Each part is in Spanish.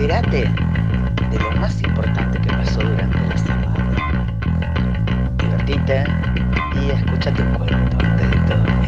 Entérate de lo más importante que pasó durante la semana. Divertite y escúchate un cuento antes de dormir.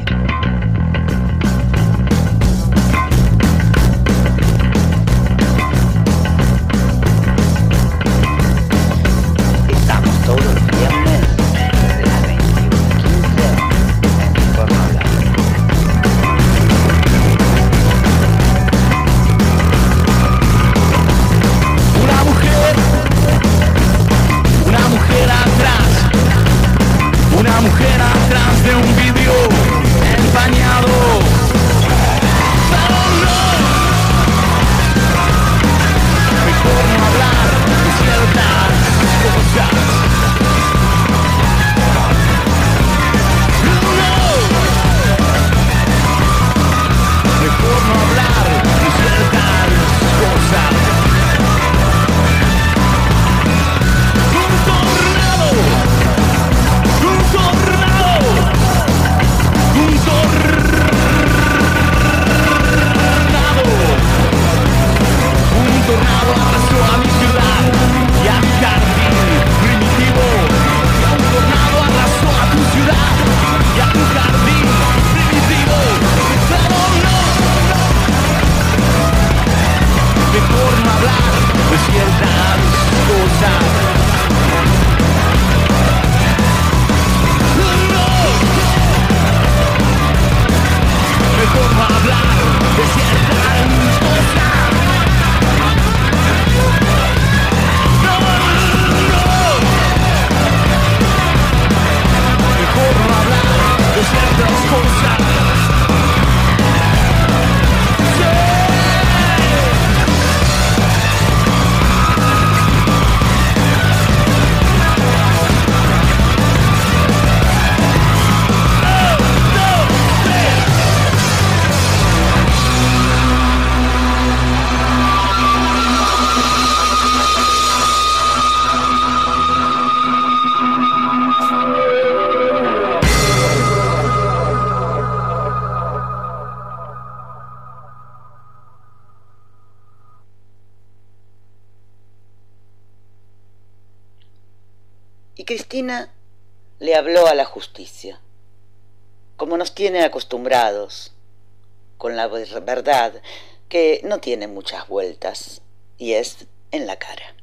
Con la ver- verdad que no tiene muchas vueltas y es en la cara.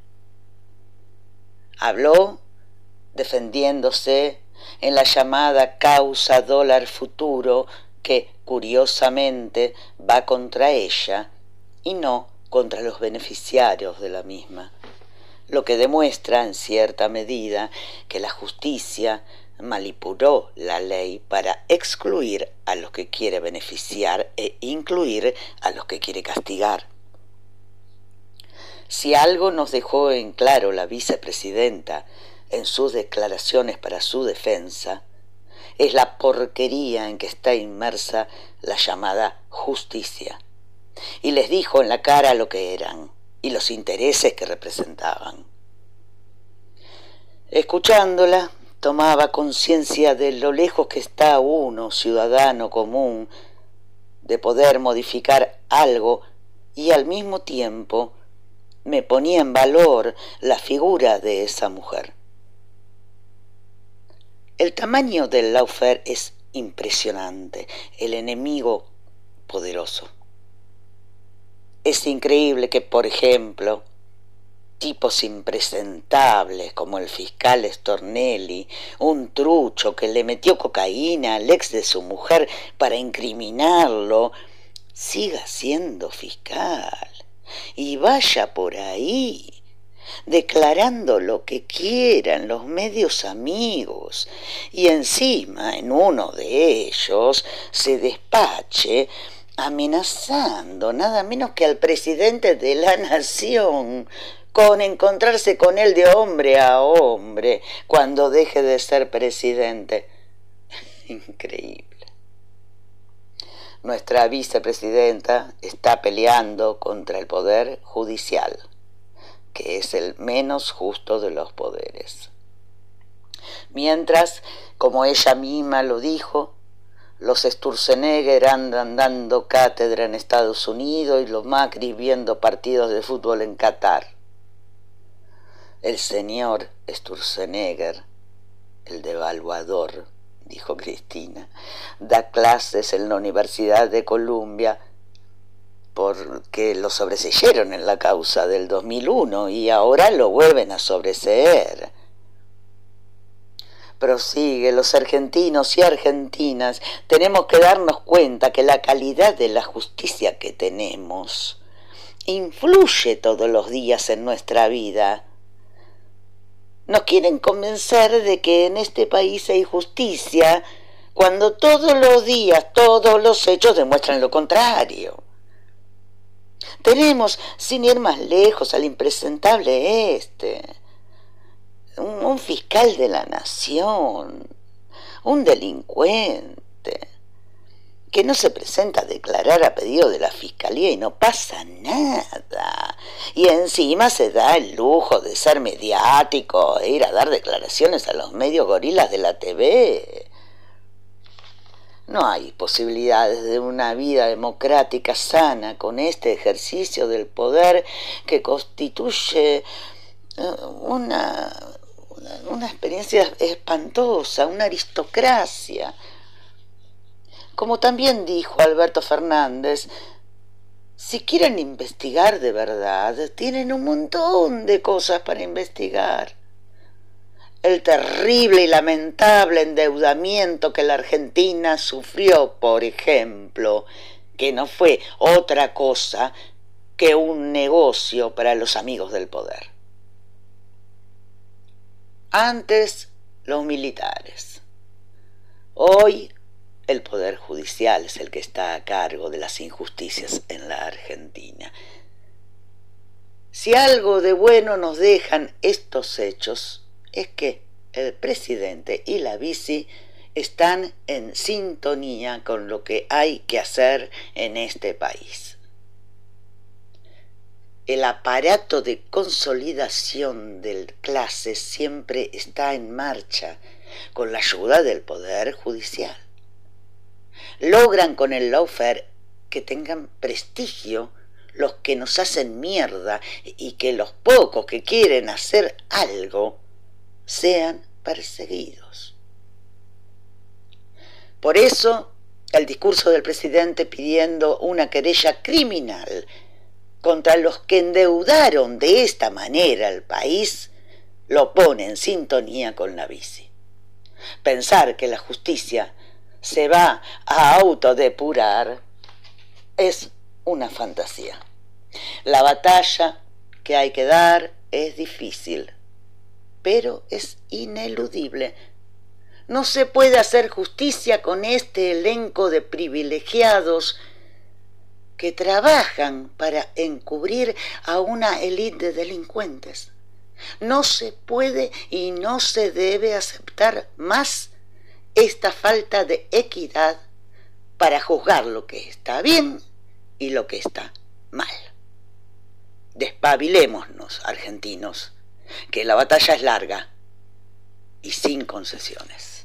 Habló defendiéndose en la llamada causa dólar futuro que curiosamente va contra ella y no contra los beneficiarios de la misma lo que demuestra en cierta medida que la justicia manipuló la ley para excluir a los que quiere beneficiar e incluir a los que quiere castigar. Si algo nos dejó en claro la vicepresidenta en sus declaraciones para su defensa, es la porquería en que está inmersa la llamada justicia. Y les dijo en la cara lo que eran y los intereses que representaban. Escuchándola, tomaba conciencia de lo lejos que está uno, ciudadano común, de poder modificar algo y al mismo tiempo me ponía en valor la figura de esa mujer. El tamaño del Laufer es impresionante, el enemigo poderoso. Es increíble que, por ejemplo, tipos impresentables como el fiscal Stornelli, un trucho que le metió cocaína al ex de su mujer para incriminarlo, siga siendo fiscal y vaya por ahí declarando lo que quieran los medios amigos y encima en uno de ellos se despache amenazando nada menos que al presidente de la nación con encontrarse con él de hombre a hombre cuando deje de ser presidente. Increíble. Nuestra vicepresidenta está peleando contra el poder judicial, que es el menos justo de los poderes. Mientras, como ella misma lo dijo, los Sturzenegger andan dando cátedra en Estados Unidos y los Macri viendo partidos de fútbol en Qatar. El señor Sturzenegger, el devaluador, dijo Cristina, da clases en la Universidad de Columbia porque lo sobreseyeron en la causa del 2001 y ahora lo vuelven a sobreseer. Prosigue, los argentinos y argentinas tenemos que darnos cuenta que la calidad de la justicia que tenemos influye todos los días en nuestra vida. Nos quieren convencer de que en este país hay justicia cuando todos los días todos los hechos demuestran lo contrario. Tenemos, sin ir más lejos, al impresentable este, un, fiscal de la nación, un delincuente, que no se presenta a declarar a pedido de la fiscalía y no pasa nada. Y encima se da el lujo de ser mediático e ir a dar declaraciones a los medios gorilas de la TV. No hay posibilidades de una vida democrática sana con este ejercicio del poder que constituye eh, una, una, experiencia espantosa, una aristocracia. Como también dijo Alberto Fernández, si quieren investigar de verdad, tienen un montón de cosas para investigar el terrible y lamentable endeudamiento que la Argentina sufrió, por ejemplo, que no fue otra cosa que un negocio para los amigos del poder. Antes los militares. Hoy el Poder Judicial es el que está a cargo de las injusticias en la Argentina. Si algo de bueno nos dejan estos hechos, es que el presidente y la vice están en sintonía con lo que hay que hacer en este país. El aparato de consolidación del clase siempre está en marcha con la ayuda del Poder Judicial. Logran con el lawfare que tengan prestigio los que nos hacen mierda y que los pocos que quieren hacer algo sean perseguidos. Por eso, el discurso del presidente pidiendo una querella criminal contra los que endeudaron de esta manera al país lo pone en sintonía con la bici. Pensar que la justicia se va a autodepurar es una fantasía. La batalla que hay que dar es difícil, pero es ineludible. No se puede hacer justicia con este elenco de privilegiados que trabajan para encubrir a una élite de delincuentes. No se puede y no se debe aceptar más esta falta de equidad para juzgar lo que está bien y lo que está mal. Despabilémonos, argentinos que la batalla es larga y sin concesiones.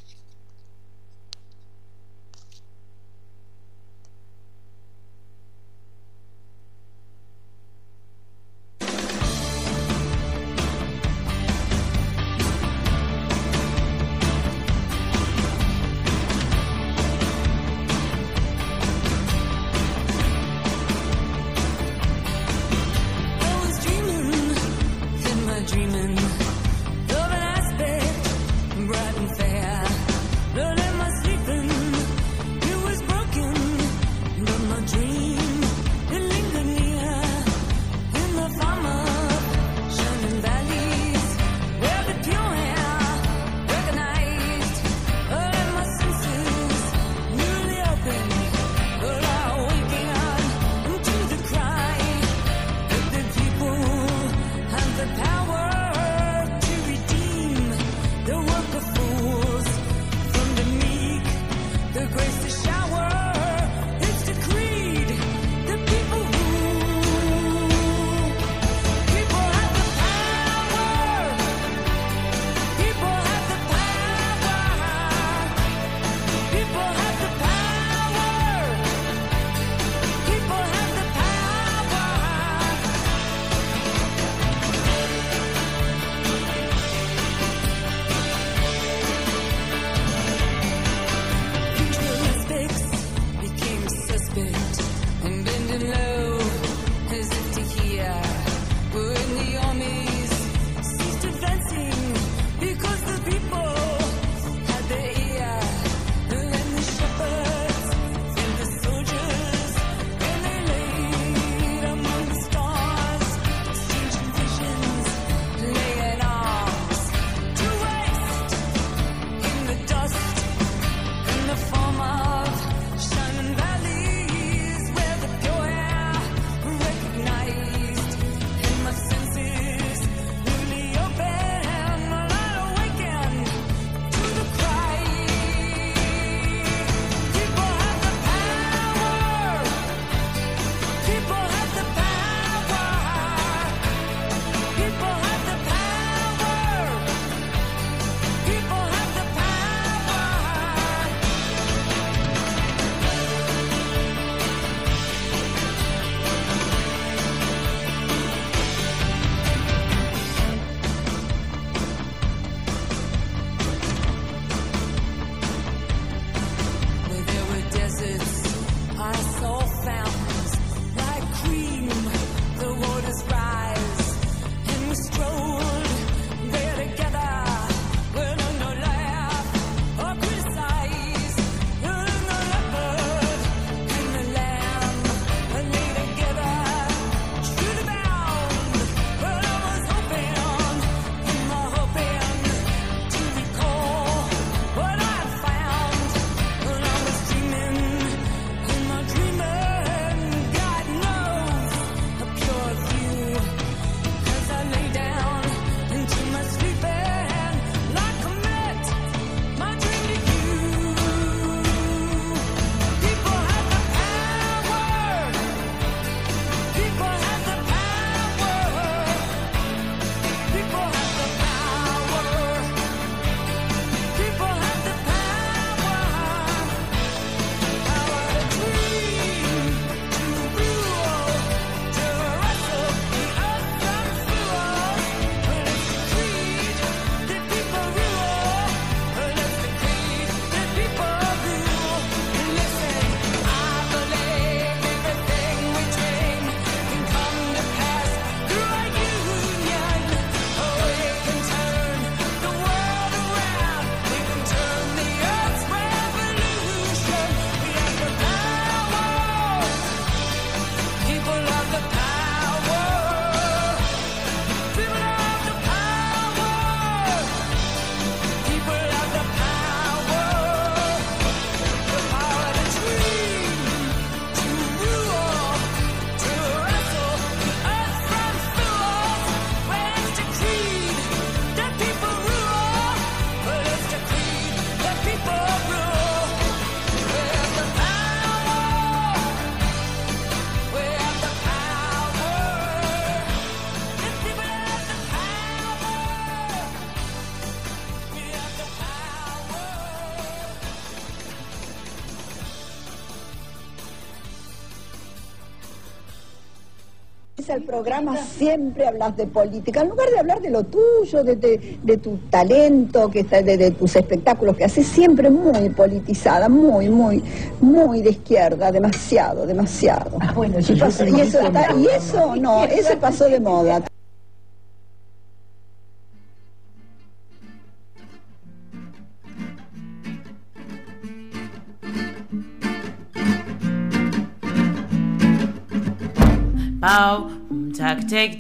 Al programa siempre hablas de política, en lugar de hablar de lo tuyo, de, de- de tu talento, que está- de, de tus espectáculos que haces, siempre muy politizada, muy, muy, muy de izquierda, demasiado, demasiado. bueno, eso y, pasó- eso es está- y eso no, eso pasó de moda.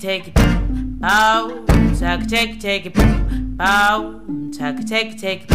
Take, it. Bow, tuck, take, take it. Bow, tuck, take, take it.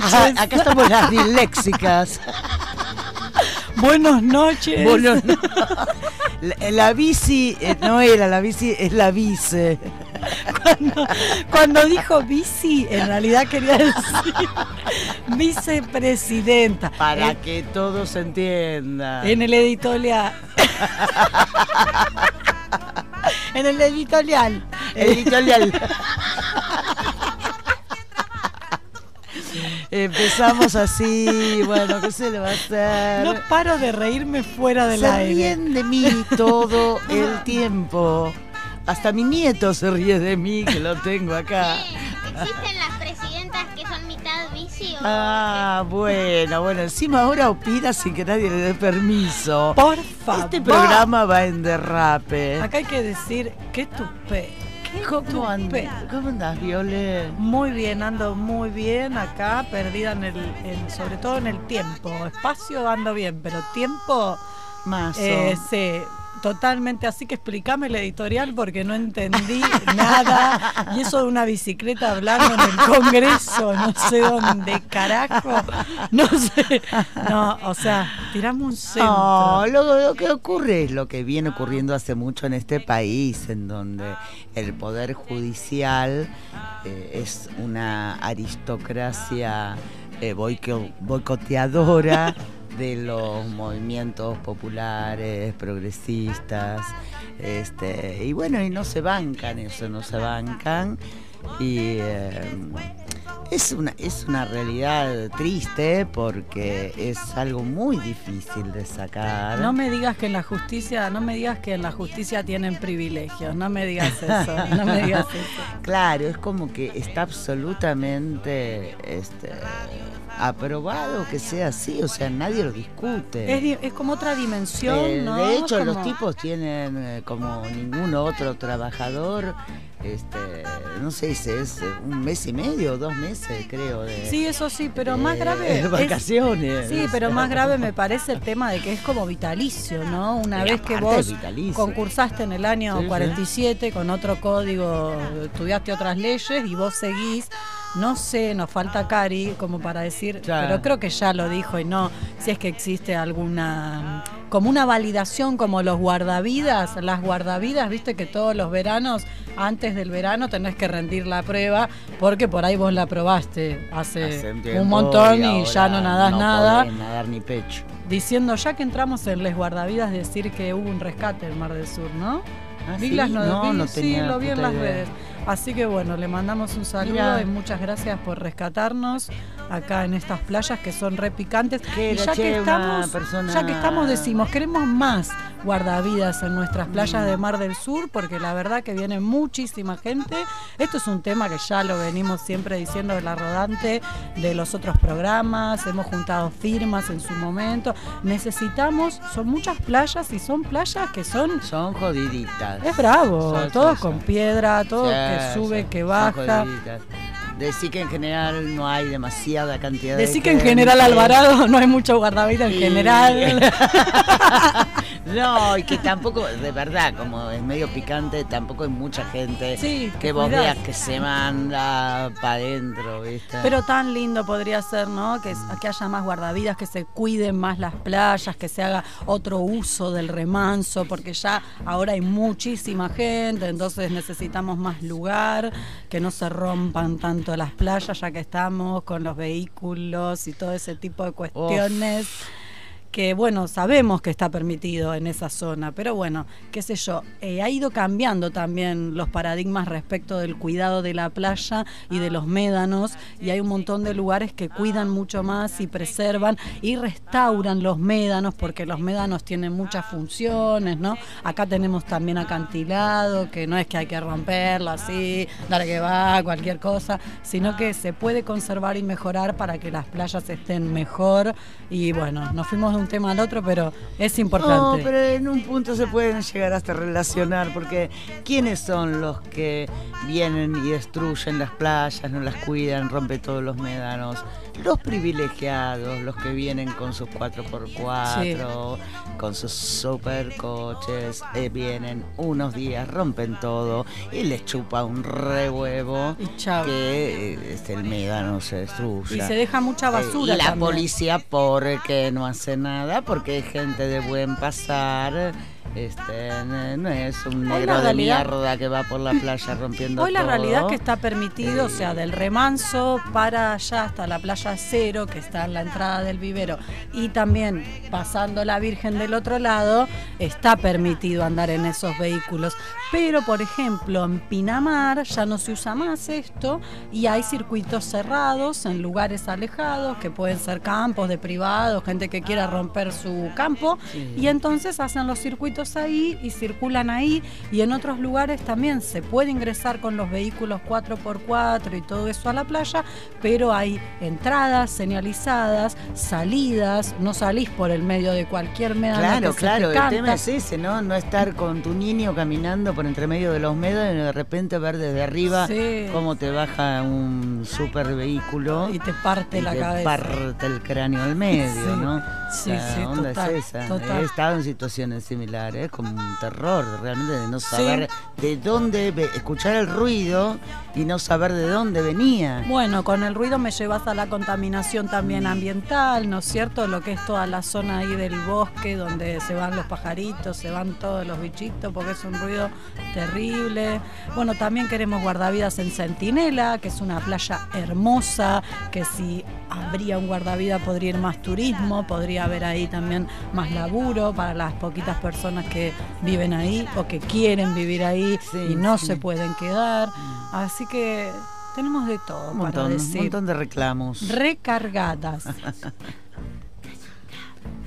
Noches. Acá estamos las disléxicas. Buenas noches. No. la, la bici eh, no era la bici, es la vice. Cuando, cuando dijo bici, en realidad quería decir vicepresidenta. Para que todos entiendan. En el editorial. en el editorial. Editorial. Empezamos así, bueno, ¿qué se le va a hacer? No paro de reírme fuera del se aire. ríen de mí todo el tiempo. Hasta mi nieto se ríe de mí, que lo tengo acá. ¿Existen las presidentas que son mitad bici o Ah, bueno, bueno, encima ahora opina sin que nadie le dé permiso. Por favor. Este programa va en derrape. Acá hay que decir que tupe. ¿Cómo andas? ¿Cómo andás, Viole? Muy bien, ando muy bien acá, perdida en el, en- sobre todo en el tiempo. Espacio ando bien, pero tiempo, Mazo. eh, sí, totalmente. Así que explícame el editorial porque no entendí nada. Y eso de una bicicleta hablando en el Congreso, no sé dónde carajo, no sé. No, o sea, tiramos un centro. No, lo, que ocurre es lo que viene ocurriendo hace mucho en este país, en donde el poder judicial eh, es una aristocracia eh, boico- boicoteadora de los movimientos populares, progresistas, este, y bueno, y no se bancan eso, no se bancan. Y eh, es una, es una realidad triste porque es algo muy difícil de sacar. No me digas que en la justicia, no me digas que en la justicia tienen privilegios, no me digas eso, no me digas eso. Claro, es como que está absolutamente este, aprobado que sea así, o sea, nadie lo discute. Es, es como otra dimensión, Eh, ¿no? De hecho, los tipos tienen eh, como ningún otro trabajador, este, no sé si es un mes y medio, dos meses, creo. De, Sí, eso sí, pero más de grave. es- vacaciones. Sí, pero más grave me parece el tema de que es como vitalicio, ¿no? Una vez que vos concursaste en el año Sí, sí. 47 con otro código, estudiaste otras leyes y vos seguís. No sé, nos falta Cari como para decir, pero creo que ya lo dijo y no, si es que existe alguna, como una validación como los guardavidas, las guardavidas, viste que todos los veranos, antes del verano tenés que rendir la prueba porque por ahí vos la probaste hace, Hace un, tiempo montón y, ya no nadás no nada nadar ni pecho. diciendo ya que entramos en Les Guardavidas decir que hubo un rescate en Mar del Sur, ¿no? ¿Ah, Vi sí? las no- No, vi- no sí, tenía lo vi en las idea. redes. Así que bueno, le mandamos un saludo Mirá. y muchas gracias por rescatarnos acá en estas playas que son re picantes. Y ya que estamos, persona- ya que estamos decimos, queremos más, guardavidas en nuestras playas de Mar del Sur, porque la verdad que viene muchísima gente. Esto es un tema que ya lo venimos siempre diciendo de la rodante de los otros programas, hemos juntado firmas en su momento. Necesitamos, son muchas playas y son playas que son Son jodiditas. es bravo, Son- todo son- con son. piedra, todo Sí, que sube, que son baja. Decir que en general no hay demasiada cantidad de Decir que en general Alvarado no hay mucho guardavidas en Y- general. no, y que tampoco, de verdad, como es medio picante, tampoco hay mucha gente Sí, que vos veas que se manda para adentro, ¿viste? Pero tan lindo podría ser, ¿no? Que, que haya más guardavidas, que se cuiden más las playas, que se haga otro uso del remanso, porque ya ahora hay muchísima gente, entonces necesitamos más lugar, que no se rompan tanto las playas, ya que estamos con los vehículos y todo ese tipo de cuestiones. Que bueno, sabemos que está permitido en esa zona, pero bueno, qué sé yo, eh, ha ido cambiando también los paradigmas respecto del cuidado de la playa y de los médanos, y hay un montón de lugares que cuidan mucho más y preservan y restauran los médanos, porque los médanos tienen muchas funciones, ¿no? Acá tenemos también acantilado, que no es que hay que romperlo así, dale que va, cualquier cosa, sino que se puede conservar y mejorar para que las playas estén mejor, y bueno, nos fuimos de un tema al otro, pero es importante. No, pero en un punto se pueden llegar hasta relacionar, porque ¿quiénes son los que vienen y destruyen las playas, no las cuidan, rompen todos los médanos? Los privilegiados, los que vienen con sus 4x4, con sus supercoches, eh, vienen unos días, rompen todo y les chupa un rehuevo Y chao. que eh, este, el médano se destruya. Y se deja mucha basura Eh, y la también. policía porque no hace nada, porque hay gente de buen pasar. Este, no es un negro de mierda que va por la playa rompiendo Hoy la todo. realidad es que está permitido, o sea, del remanso para allá hasta la playa cero, que está en la entrada del vivero, y también pasando la Virgen del otro lado, está permitido andar en esos vehículos. Pero, por ejemplo, en Pinamar ya no se usa más esto y hay circuitos cerrados en lugares alejados, que pueden ser campos de privados, gente que quiera romper su campo, y entonces hacen los circuitos ahí y circulan ahí y en otros lugares también se puede ingresar con los vehículos 4x4 y todo eso a la playa, pero hay entradas señalizadas, salidas, no salís por el medio de cualquier que Claro, se claro, te el tema es ese, ¿no? No estar con tu niño caminando por entre medio de los médanos y de repente ver desde arriba Sí. cómo te baja un super vehículo y te parte y la te cabeza. parte el cráneo al medio, Sí, ¿no? sí, La sí, onda total, es esa. total. He estado en situaciones similares, como un terror realmente de no Sí. saber de dónde, escuchar el ruido y no saber de dónde venía. Bueno, con el ruido me llevas a la contaminación también ambiental, ¿no es cierto? Lo que es toda la zona ahí del bosque donde se van los pajaritos, se van todos los bichitos, porque es un ruido terrible. Bueno, también queremos guardavidas en Centinela, que es una playa hermosa, que si habría un guardavida podría ir más turismo, podría haber ahí también más laburo para las poquitas personas que viven ahí o que quieren vivir ahí Sí, y no sí. se pueden quedar. Así que tenemos de todo Un para montón, un decir. montón de reclamos. Recargadas.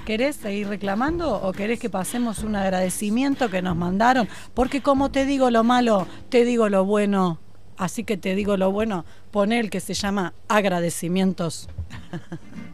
¿Querés seguir reclamando o querés que pasemos un agradecimiento que nos mandaron? Porque como te digo lo malo, te digo lo bueno. Así que te digo lo bueno, pon el que se llama agradecimientos.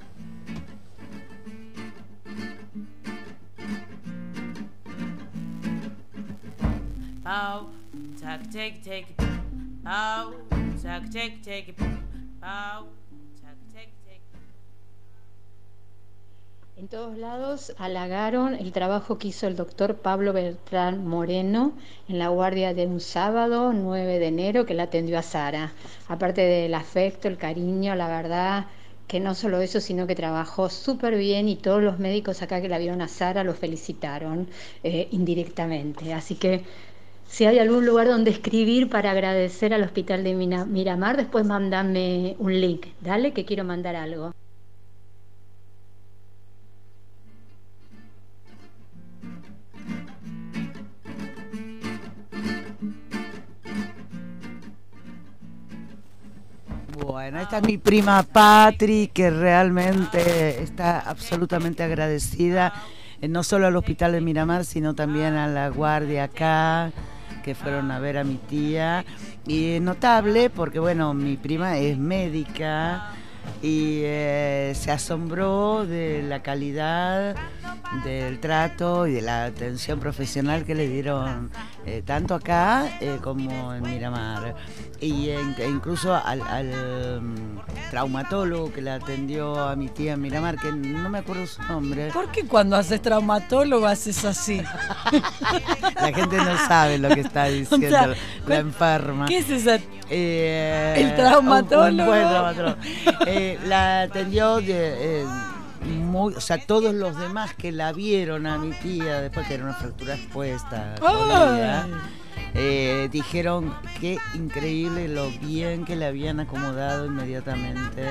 En todos lados halagaron el trabajo que hizo el doctor Pablo Beltrán Moreno en la guardia de un sábado 9 de enero que la atendió a Sara. Aparte del afecto, el cariño, la verdad que no solo eso, sino que trabajó súper bien y todos los médicos acá que la vieron a Sara lo felicitaron eh, indirectamente. Así que si hay algún lugar donde escribir para agradecer al Hospital de Miramar, después mandame un link. Dale que quiero mandar algo. Bueno, esta es mi prima Patri, que realmente está absolutamente agradecida eh, no solo al hospital de Miramar, sino también a la guardia acá, que fueron a ver a mi tía. Y notable porque, bueno, mi prima es médica y eh, se asombró de la calidad del trato y de la atención profesional que le dieron eh, tanto acá eh, como en Miramar. Y e incluso al, al, mm, traumatólogo que le atendió a mi tía Miramar, que no me acuerdo su nombre. ¿Por qué cuando haces traumatólogo haces así? La gente no sabe lo que está diciendo sea, la enferma. ¿Qué es esa? Eh, El traumatólogo. un- un buen traumatólogo. Eh, la atendió de, eh, muy, o sea, todos los demás que la vieron a mi tía después que era una fractura expuesta, eh, dijeron que increíble lo bien que le habían acomodado inmediatamente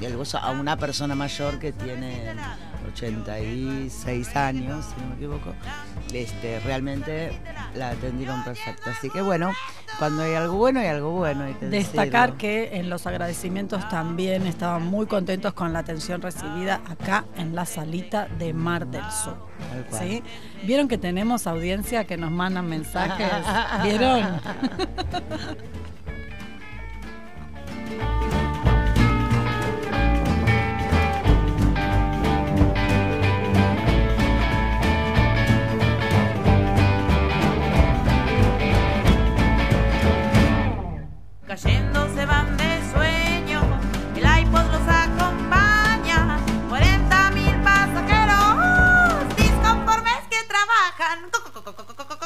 y algo a una persona mayor que tiene 86 años, si no me equivoco. Este, realmente la atendieron perfecta. Así que bueno, cuando hay algo bueno, hay algo bueno. Hay que Destacar decirlo. que en los agradecimientos también estaban muy contentos con la atención recibida acá en la salita de Mar del Sur. Tal cual. ¿sí? ¿Vieron que tenemos audiencia que nos mandan mensajes? ¿Vieron? Cayendo 哒哒哒哒哒哒。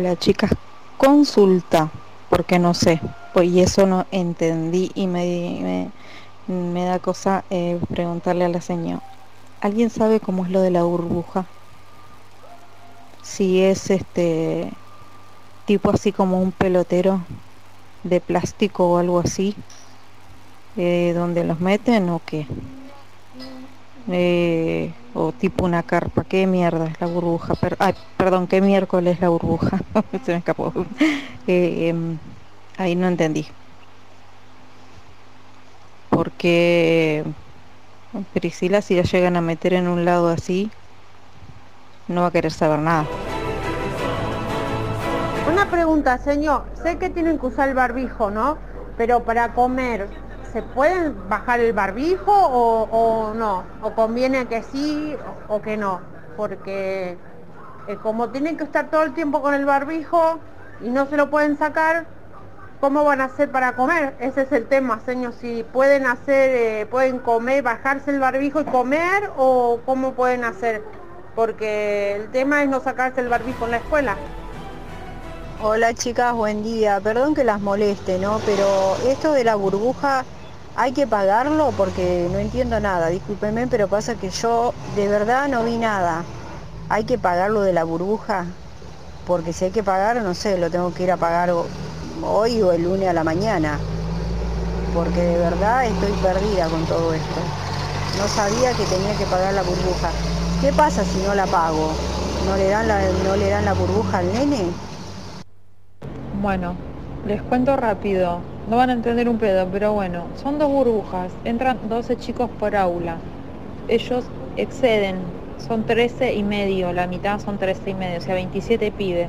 Hola chicas, consulta, porque no sé, pues y eso no entendí y me, me, me da cosa eh, preguntarle a la señora. ¿Alguien sabe cómo es lo de la burbuja? Si es este tipo así como un pelotero de plástico o algo así, eh, donde los meten o qué. Eh, o tipo una carpa, qué mierda es la burbuja, Per- ay, perdón, qué miércoles es la burbuja, se me escapó. Eh, em, ahí no entendí. Porque Priscila si la llegan a meter en un lado así, no va a querer saber nada. Una pregunta, señor. Sé que tienen que usar el barbijo, ¿no? Pero para comer, ¿se pueden bajar el barbijo o, no? ¿O conviene que sí o, o que no? Porque eh, como tienen que estar todo el tiempo con el barbijo y no se lo pueden sacar, ¿cómo van a hacer para comer? Ese es el tema, señor. Si pueden hacer, eh, pueden comer, bajarse el barbijo y comer o cómo pueden hacer. Porque el tema es no sacarse el barbijo en la escuela. Hola chicas, buen día. Perdón que las moleste, ¿no? Pero esto de la burbuja hay que pagarlo porque no entiendo nada. Discúlpenme, pero pasa que yo de verdad no vi nada. Hay que pagar lo de la burbuja porque si hay que pagar, no sé, lo tengo que ir a pagar hoy o el lunes a la mañana. Porque de verdad estoy perdida con todo esto. No sabía que tenía que pagar la burbuja. ¿Qué pasa si no la pago? ¿No le dan la, no le dan la burbuja al nene? Bueno, les cuento rápido. No van a entender un pedo, pero bueno, son dos burbujas. Entran 12 chicos por aula. Ellos exceden, son 13 y medio, la mitad son 13 y medio, o sea, 27 pibes.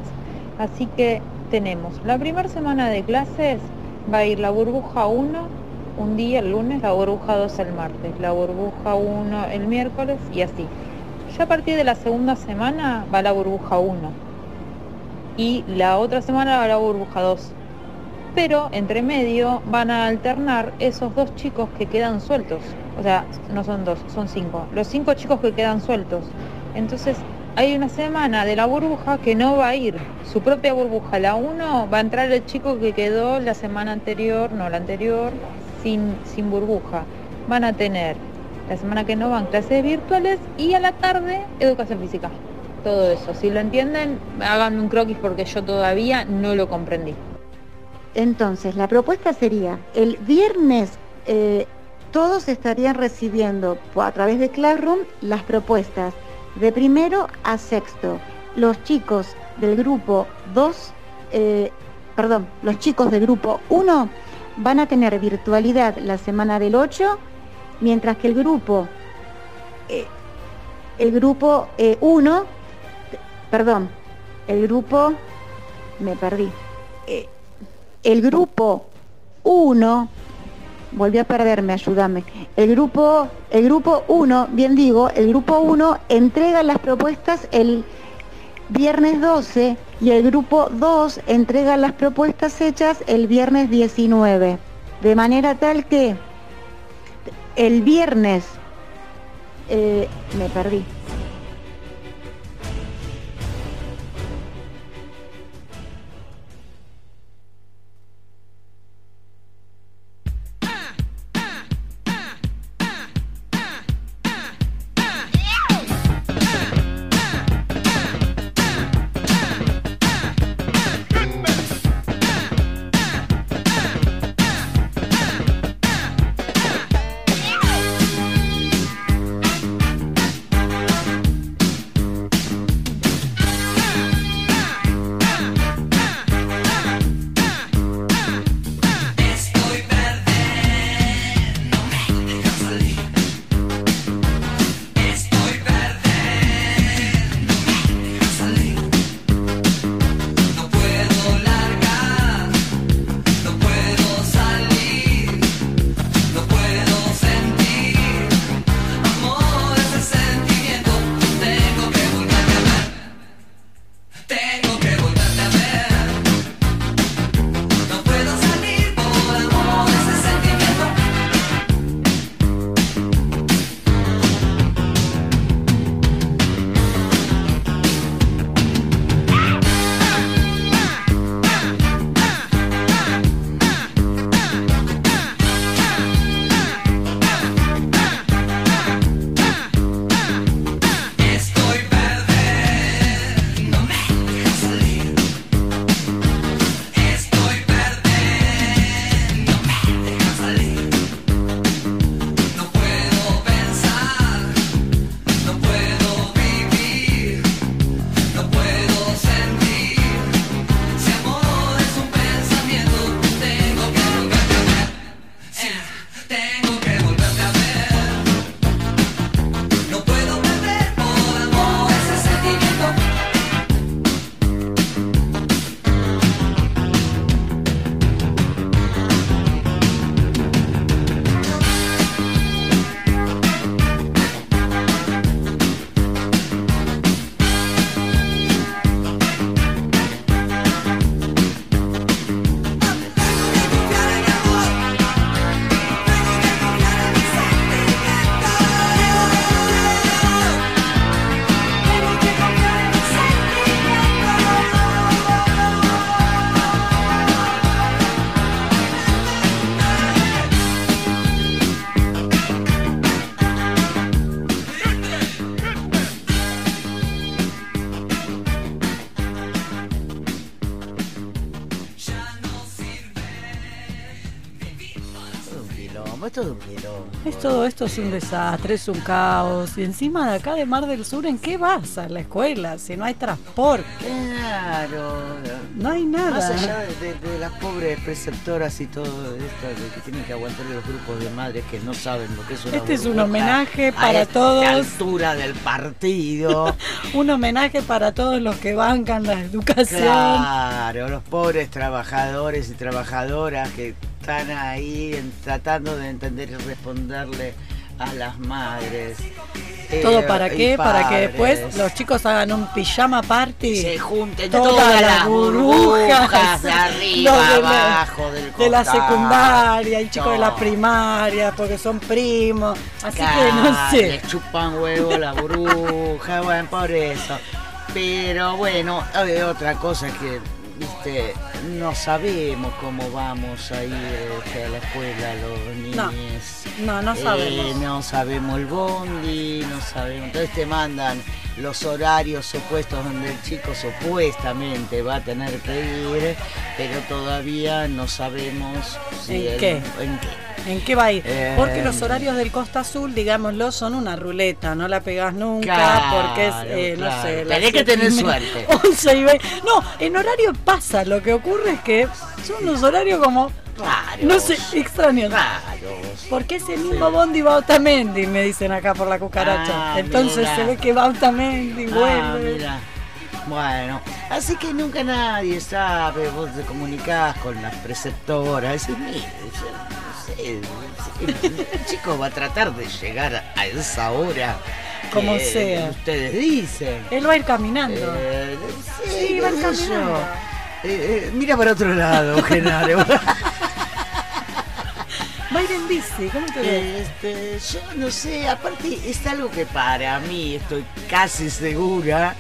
Así que tenemos la primera semana de clases va a ir la burbuja 1 un día el lunes, la burbuja 2 el martes, la burbuja 1 el miércoles y así. Ya a partir de la segunda semana va la burbuja 1 y la otra semana va la burbuja 2. Pero entre medio van a alternar esos dos chicos que quedan sueltos. O sea, no son dos, son cinco. Los cinco chicos que quedan sueltos. Entonces hay una semana de la burbuja que no va a ir. Su propia burbuja, la 1, va a entrar el chico que quedó la semana anterior, no la anterior, sin, sin burbuja. van a tener la semana que no van clases virtuales y a la tarde educación física. Todo eso. Si lo entienden, háganme un croquis porque yo todavía no lo comprendí. Entonces, la propuesta sería, el viernes eh, todos estarían recibiendo a través de Classroom las propuestas de primero a sexto. Los chicos del grupo 2, eh, perdón, los chicos del grupo 1 van a tener virtualidad la semana del 8, mientras que el grupo, eh, el grupo 1, perdón, el grupo, me perdí, el grupo 1 volví a perderme, ayúdame. El grupo, el grupo 1, bien digo, el grupo 1 entrega las propuestas el viernes 12 y el grupo 2 entrega las propuestas hechas el viernes 19. De manera tal que el viernes eh, me perdí. Es todo esto es un desastre, es un caos. Y encima de acá de Mar del Sur, ¿en qué vas a la escuela? Si no hay transporte. Claro. No hay nada. Más allá de, de- de las pobres preceptoras y todo esto, de que tienen que aguantar los grupos de madres que no saben lo que es una Este es un homenaje a para esta todos. altura del partido. Un homenaje para todos los que bancan la educación. Claro, los pobres trabajadores y trabajadoras que están ahí en- tratando de entender y responderle a las madres. ¿Todo Eh, para qué? Para que después los chicos hagan un pijama party. Se junten todas todas las burbujas burbujas, de arriba, de la- abajo, del de la secundaria, el chico de la primaria, porque son primos. Así que no sé. Les chupan huevo la burbuja, bueno, por eso. Pero bueno, hay otra cosa que viste, no sabemos cómo vamos a ir este, a la escuela los No, niños. no, no Eh, sabemos. no sabemos el bondi, no sabemos. Entonces te mandan los horarios supuestos donde el chico supuestamente va a tener que ir, pero todavía no sabemos si ¿En el- qué? en qué. ¿En qué va a ir? Eh, Porque los horarios del Costa Azul, digámoslo, son una ruleta, no la pegás nunca, Claro, porque es, eh, no claro. sé, las Tenés que tener suerte. 11 y 20. No, en horario pasa, lo que ocurre es que son unos horarios como, no sé, extraños. Porque ese mismo bondi va a Otamendi, me dicen acá por la cucaracha. Ah, Entonces mira. se ve que va a Otamendi, Ah, vuelve. mira. Bueno, así que nunca nadie sabe, vos te comunicás con las preceptoras, decís, mire, yo no sé, el, el chico va a tratar de llegar a esa hora. Como sea. Ustedes dicen. Él va a ir caminando. Eh, sí, va a ir caminando. Eh, eh, mira para otro lado, Genaro. Va a ir en bici, ¿cómo te ves? Este, yo no sé, aparte es algo que para mí estoy casi segura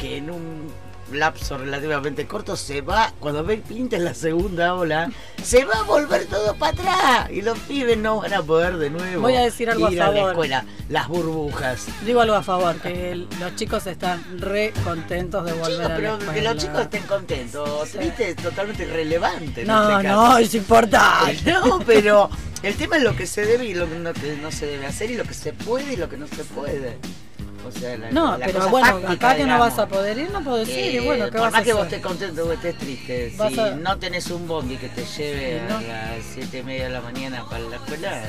que en un lapso relativamente corto se va, cuando ve pinta en la segunda ola, se va a volver todo para atrás y los pibes no van a poder de nuevo Voy a decir algo a ir a la favor. escuela, las burbujas. Digo algo a favor, que el- los chicos están re contentos de volver Chicos, a la pero que escuela. los chicos estén contentos, viste, es totalmente irrelevante. No, este no, es importante. No, pero el tema es lo que se debe y lo que no, que no se debe hacer y lo que se puede y lo que no se puede. O sea, la, No, la pero cosa bueno, fáctica, acá que no vas a poder ir, no podés ir. Y Eh, bueno, ¿qué por vas a más que hacer? vos estés contento o estés triste, Vas si a- no tenés un bondi que te lleve No. a las siete y media de la mañana para la escuela,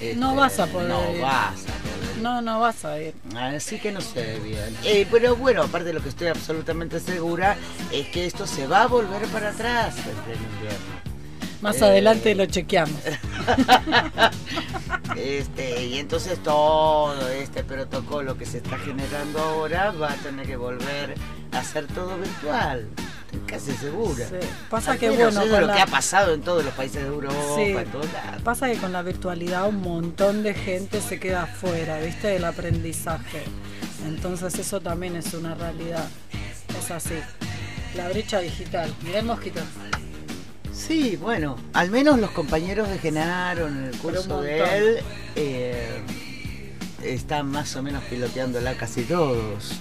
este, No vas a poder No ir. vas a poder. No, no vas a ir. Así que no sé bien. Eh, pero bueno, aparte de lo que estoy absolutamente segura es que esto se va a volver para atrás el invierno. Más Eh, adelante lo chequeamos. Este, y entonces todo este protocolo que se está generando ahora va a tener que volver a ser todo virtual. Estoy casi segura. Sí. Pasa Al que, menos bueno, es con lo la- que ha pasado en todos los países de Europa, Sí. en todos lados. Pasa que con la virtualidad un montón de gente se queda fuera, ¿viste? Del aprendizaje. Entonces eso también es una realidad. Es así. La brecha digital. Mirá el mosquito. Sí, bueno, al menos los compañeros de Genaro en el curso de él eh, están más o menos piloteándola casi todos.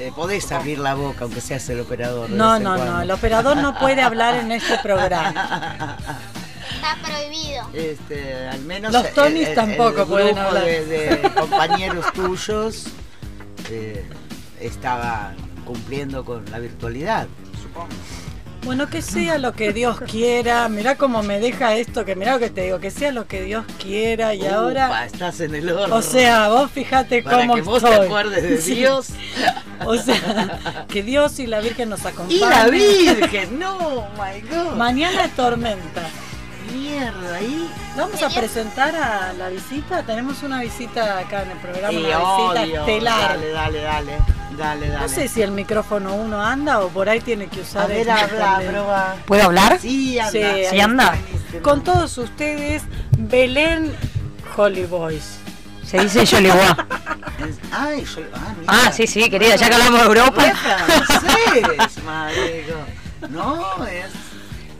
Eh, podés abrir la boca aunque seas el operador. de No, vez en no, no. cuando. El operador no puede hablar en este programa. Está prohibido. Este, al menos Los el- Tonys el- tampoco el pueden grupo hablar. De, de compañeros tuyos eh, estaba cumpliendo con la virtualidad, supongo. Bueno, que sea lo que Dios quiera. Mirá cómo me deja esto, que mirá lo que te digo, que sea lo que Dios quiera y Upa, ahora. estás en el horno. O sea, vos fíjate Para cómo que vos estoy. te acuerdes de Sí. Dios. O sea, que Dios y la Virgen nos acompañen. Y la Virgen, no, my God. Mañana es tormenta. Mierda, ahí. Vamos a presentar a la visita. Tenemos una visita acá en el programa, Y una visita estelar. Dale, dale, dale. Dale, dale. No sé si el micrófono uno anda o por ahí tiene que usar A ver, el habla, prueba. ¿Puedo hablar? Sí, anda. Sí, ¿Sí anda? Con todos ustedes, Belén Holy Boys. Se dice Jolibois. Ay, yo. Ah, mira. Ah, sí, sí, querida, ya que hablamos de Europa. Es francés, marico. No, es.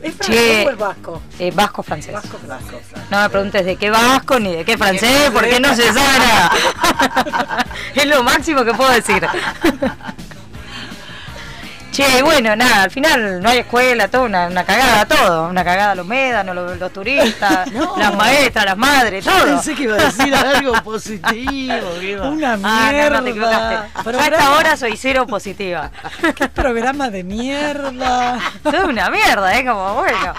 ¿Es Che. francés o es vasco? Eh, vasco francés. Vasco, vasco. No me preguntes de qué vasco ni de qué francés, porque no se sabe nada. es lo máximo que puedo decir. Che, bueno, nada, al final no hay escuela, todo una, una cagada, todo. Una cagada los médanos, los, los turistas, No. las maestras, las madres, Yo todo. pensé que iba a decir algo positivo. iba- Una Ah, mierda. no, no, te equivocaste. Yo a esta hora soy cero positiva. ¿Qué programa de mierda? Todo es una mierda, ¿eh? Como bueno.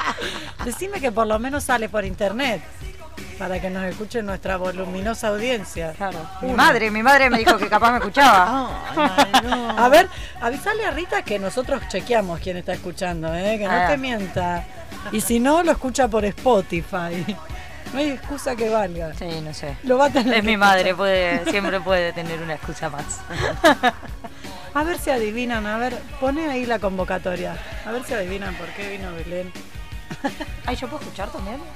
Decime que por lo menos sale por internet. Para que nos escuche nuestra voluminosa audiencia. Claro. Mi Uno. madre, mi madre me dijo que capaz me escuchaba. A ver, avisale a Rita que nosotros chequeamos quién está escuchando, ¿eh? que no Ah. te mienta. Y si no, lo escucha por Spotify. No hay excusa que valga. Sí, no sé. Lo va a tener Es mi madre, puede, siempre puede tener una excusa más. A ver si adivinan, a ver, pone ahí la convocatoria. A ver si adivinan por qué vino Belén. Ay, ¿yo puedo escuchar también?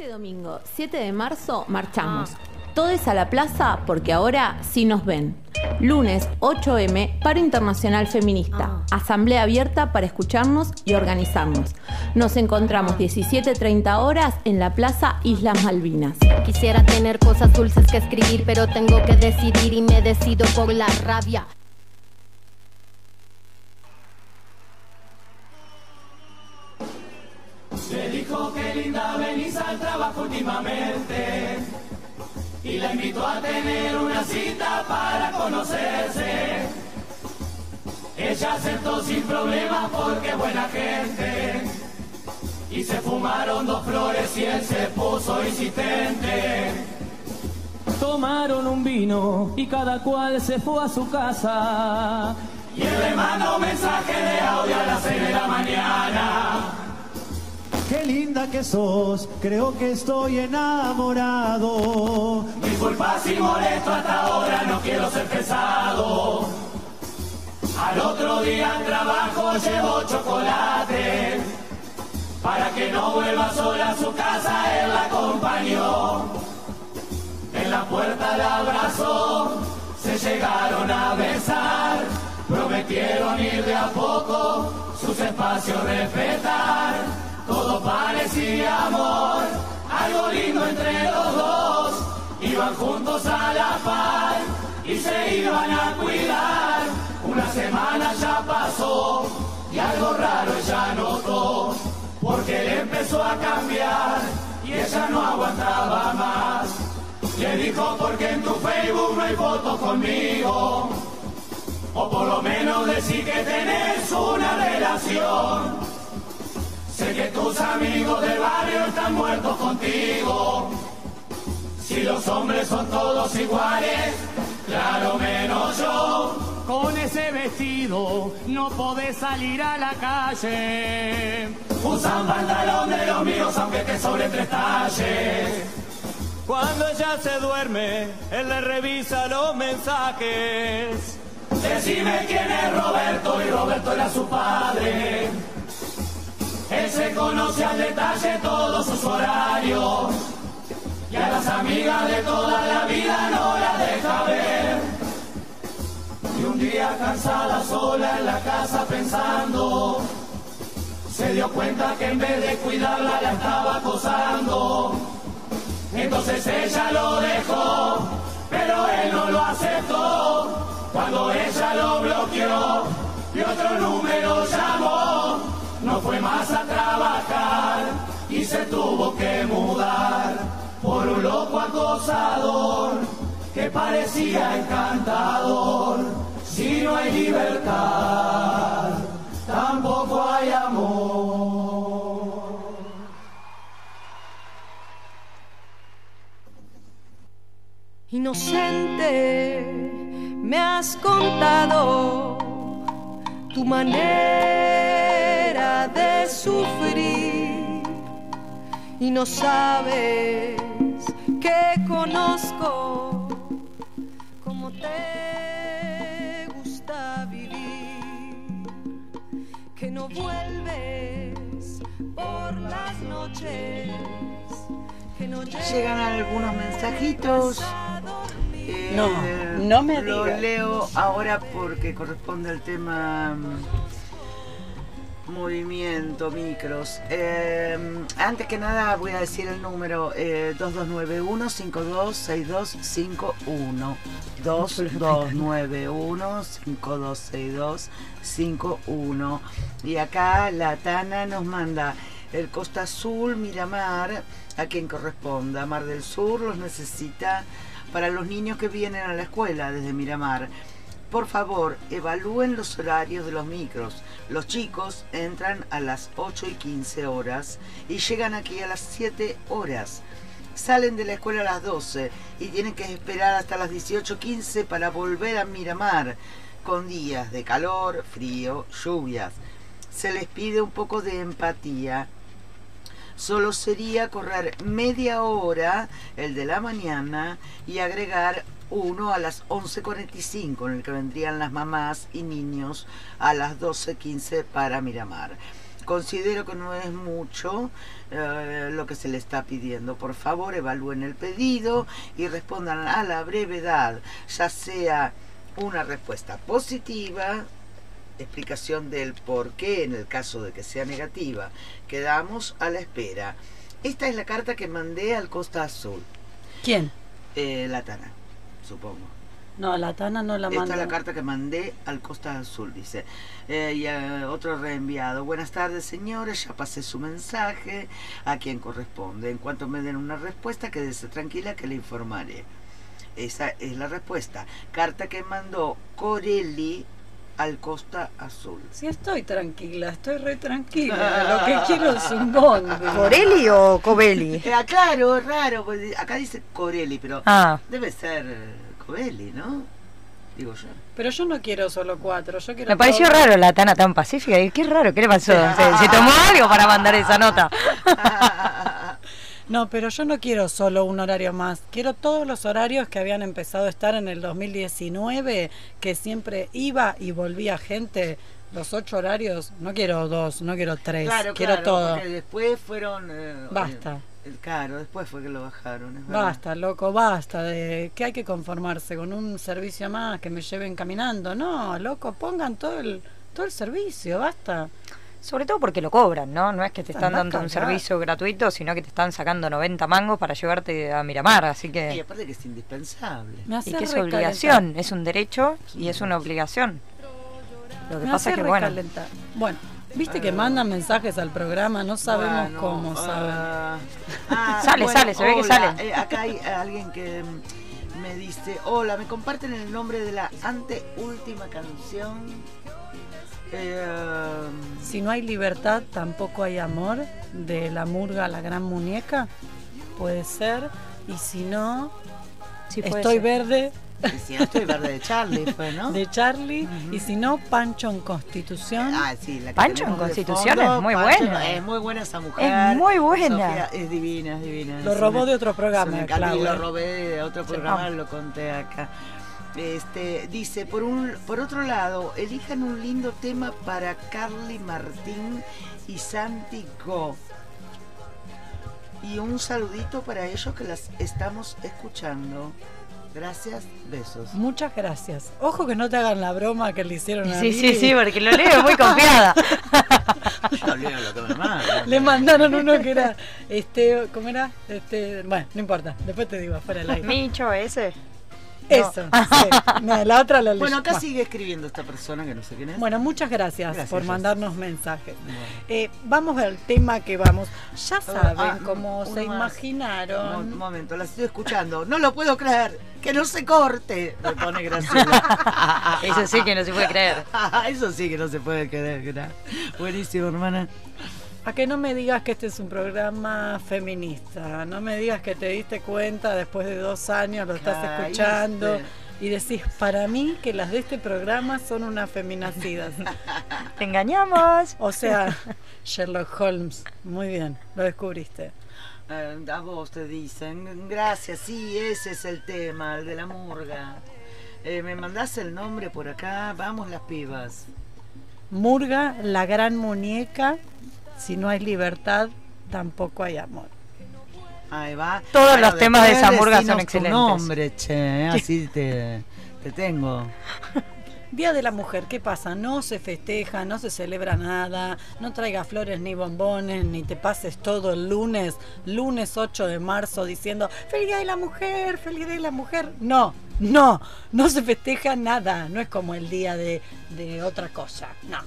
Este domingo, 7 de marzo, marchamos. Todos a la plaza porque ahora sí nos ven. Lunes 8M, Paro Internacional Feminista. Asamblea abierta para escucharnos y organizarnos. Nos encontramos 17.30 horas en la Plaza Islas Malvinas. Quisiera tener cosas dulces que escribir, pero tengo que decidir y me decido por la rabia. Le dijo que últimamente y la invitó a tener una cita para conocerse. Ella aceptó sin problema porque buena gente y se fumaron dos flores y él se puso insistente. Tomaron un vino y cada cual se fue a su casa. Y él le mandó mensaje de audio a las seis de la mañana. Qué linda que sos, creo que estoy enamorado. Disculpa si molesto hasta ahora, no quiero ser pesado. Al otro día al trabajo llevo chocolate. Para que no vuelva sola a su casa, él la acompañó. En la puerta la abrazó, se llegaron a besar. Prometieron ir de a poco, sus espacios respetar. Todo parecía amor, algo lindo entre los dos. Iban juntos a la par y se iban a cuidar. Una semana ya pasó y algo raro ella notó. Porque él empezó a cambiar y ella no aguantaba más. Le dijo porque en tu Facebook no hay fotos conmigo. O por lo menos decir que tenés una relación. Que tus amigos del barrio están muertos contigo. Si los hombres son todos iguales, claro menos yo. Con ese vestido no podés salir a la calle. Usan pantalón de los míos aunque te sobre tres talles. Cuando ella se duerme, él le revisa los mensajes. Decime quién es Roberto y Roberto era su padre. Él se conoce al detalle todos sus horarios y a las amigas de toda la vida no la deja ver. Y un día cansada sola en la casa pensando, se dio cuenta que en vez de cuidarla la estaba acosando. Entonces ella lo dejó, pero él no lo aceptó. Cuando ella lo bloqueó y otro número llamó, fue más a trabajar y se tuvo que mudar por un loco acosador que parecía encantador. Si no hay libertad, tampoco hay amor. Inocente, me has contado tu manera sufrir y no sabes que conozco cómo te gusta vivir, que no vuelves por las noches, que no Llegan algunos mensajitos. Eh, No, no me Lo digas. leo ahora porque corresponde al tema mm, movimiento, micros. Eh, antes que nada voy a decir el número eh, 2291-526251. 2291-526251. Y acá la Tana nos manda el Costa Azul, Miramar, a quien corresponda. Mar del Sur los necesita para los niños que vienen a la escuela desde Miramar. Por favor, evalúen los horarios de los micros. Los chicos entran a las 8 y 15 horas y llegan aquí a las 7 horas. Salen de la escuela a las 12 y tienen que esperar hasta las 18.15 para volver a Miramar, con días de calor, frío, lluvias. Se les pide un poco de empatía solo sería correr media hora el de la mañana y agregar uno a las 11.45 en el que vendrían las mamás y niños a las 12.15 para Miramar. considero que no es mucho eh, lo que se le está pidiendo. Por favor, evalúen el pedido y respondan a la brevedad, ya sea una respuesta positiva, explicación del por qué en el caso de que sea negativa. Quedamos a la espera. Esta es la carta que mandé al Costa Azul. ¿Quién? Eh, la Tana, supongo. No, la Tana no la Esta manda. es la carta que mandé al Costa Azul, dice. Eh, y eh, otro reenviado. Buenas tardes, señores. Ya pasé su mensaje a quien corresponde. En cuanto me den una respuesta, quédese tranquila que le informaré. Esa es la respuesta. Carta que mandó Corelli al Costa Azul. Sí, estoy tranquila, estoy re tranquila. Lo que quiero es un bondi. ¿Corelli o Covelli? Eh, claro, es raro. acá dice Corelli, pero Ah. debe ser Covelli, ¿no? Digo yo. Pero yo no quiero solo cuatro, yo quiero Me pareció todo. raro la Tana tan pacífica. y Qué raro, ¿qué le pasó? ¿Se, se tomó algo para mandar esa nota? No, pero yo no quiero solo un horario más. Quiero todos los horarios que habían empezado a estar en el 2019, que siempre iba y volvía gente. Los ocho horarios, no quiero dos, no quiero tres, Claro, quiero claro, todo. porque después fueron... eh, Basta. eh, claro, después fue que lo bajaron. es. Basta, loco, basta de que hay que conformarse con un servicio más que me lleven caminando. No, loco, pongan todo el todo el servicio, basta. Sobre todo porque lo cobran, ¿no? No es que te están dando un servicio gratuito, sino que te están sacando 90 mangos para llevarte a Miramar, así Y que... aparte que es indispensable. Me hace Y que es recalentar. obligación, es un derecho y es una obligación. Lo que Me pasa es que, bueno, recalentar. Bueno, viste que mandan mensajes al programa, no sabemos Bueno, cómo saben. ah, ah, Sale, sale, se ve que sale. eh, acá hay alguien que me dice, hola, ¿me comparten el nombre de la anteúltima canción? Eh, Si no hay libertad, tampoco hay amor, de la murga La Gran Muñeca, puede ser. Y si no, Sí, Estoy ser. Verde, y si no estoy verde de Charlie, fue, ¿no? de Charlie. Y si no, Pancho en Constitución. Ah, sí, la que Pancho en Constitución fondo, es muy Pancho, buena. Es muy buena esa mujer. Es muy buena. Sofía es divina, es divina. Lo es robó una- de otro programa, Claudia. lo robé de otro Sí, programa, lo conté acá. Este, dice, por un por otro lado, elijan un lindo tema para Carly Martín y Santi Go. Y un saludito para ellos que las estamos escuchando. Gracias, besos. Muchas gracias. Ojo que no te hagan la broma que le hicieron a Sí, mí. sí, sí, porque lo leo muy confiada. Yo leo lo que me mandan. Le mandaron uno que era, este, ¿cómo era? Este, bueno, no importa, después te digo, fuera del aire. Micho ese. Eso, sí. No, la otra la leí. Bueno, acá sigue escribiendo esta persona que no sé quién es. Bueno, muchas gracias, Gracias, por mandarnos mensajes. Bueno. Eh, vamos al tema que vamos. Ya saben, Ah, como se más. imaginaron. Un momento, la estoy escuchando. No lo puedo creer. Que no se corte. Me pone Graciela. Eso sí que no se puede creer. Eso sí que no se puede creer. Buenísimo, hermana. A que no me digas que este es un programa feminista, no me digas que te diste cuenta después de dos años, lo estás Caíste. escuchando y decís, para mí que las de este programa son unas feminacidas. Te engañamos. O sea, Sherlock Holmes, muy bien, lo descubriste. Eh, a vos te dicen. Gracias, sí, ese es el tema, el de la murga. Eh, ¿Me mandás el nombre por acá? Vamos las pibas. Murga, la gran muñeca, si no hay libertad, tampoco hay amor. Ahí va. Todos los temas de murga son excelentes. nombre, che, así te, te tengo. Día de la Mujer, ¿qué pasa? No se festeja, no se celebra nada, no traigas flores ni bombones, ni te pases todo el lunes, lunes 8 de marzo, diciendo ¡Feliz Día de la Mujer! ¡Feliz Día de la Mujer! No, no, no se festeja nada, no es como el día de, de otra cosa, no,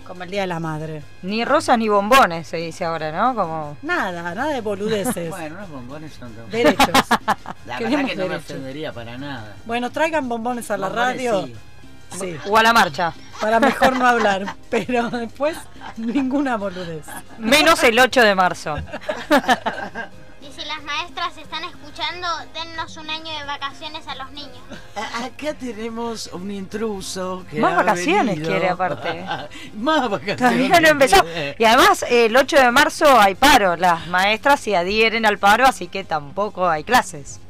como el Día de la Madre. Ni rosas ni bombones se dice ahora, ¿no? Como... Nada, nada de boludeces. Bueno, los bombones son de- Derechos. La verdad que no me ofendería para nada. Bueno, traigan bombones a la Bombones, radio. sí. Sí. O a la marcha. Para mejor no hablar, pero después ninguna boludez. Menos el 8 de marzo. Y si las maestras están escuchando, dennos un año de vacaciones a los niños. Acá tenemos un intruso que Más ha vacaciones venido. quiere, aparte. Más vacaciones. Todavía no empezó. Y además, el 8 de marzo hay paro. Las maestras se adhieren al paro, así que tampoco hay clases.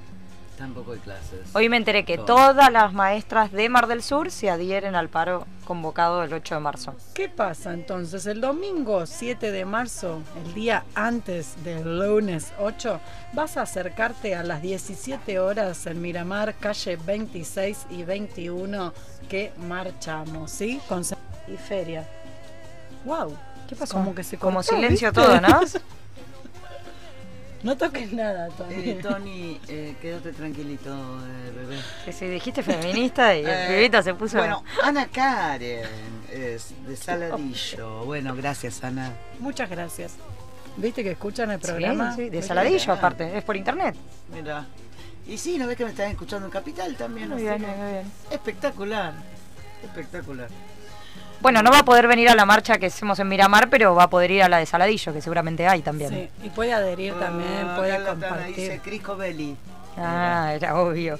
Tampoco hay clases. Hoy me enteré que Todo. todas las maestras de Mar del Sur se adhieren al paro convocado el 8 de marzo. ¿Qué pasa entonces? El domingo 7 de marzo, el día antes del lunes 8, vas a acercarte a las 17 horas en Miramar, calle 26 y 21, que marchamos, ¿sí? Con y feria. ¡Wow! ¿Qué pasó? Como que se Como cortó, silencio ¿viste? todo, ¿no? no toques nada, Tony. Eh, Tony, eh, quédate tranquilito, eh, bebé. Que si dijiste feminista y el Eh, pibito se puso... Bueno, Ana Karen es de Saladillo. Bueno, gracias, Ana. Muchas gracias. ¿Viste que escuchan el Sí, programa? sí, de ¿Viste? Saladillo aparte, es por internet. Mira. Y sí, ¿no ves que me están escuchando en Capital también? Muy Así bien, que- muy bien. Espectacular. Espectacular. Bueno, no va a poder venir a la marcha que hacemos en Miramar, pero va a poder ir a la de Saladillo, que seguramente hay también. Sí, y puede adherir también, Ah, puede la Tana compartir. Dice Crisco Belli. Ah, era obvio.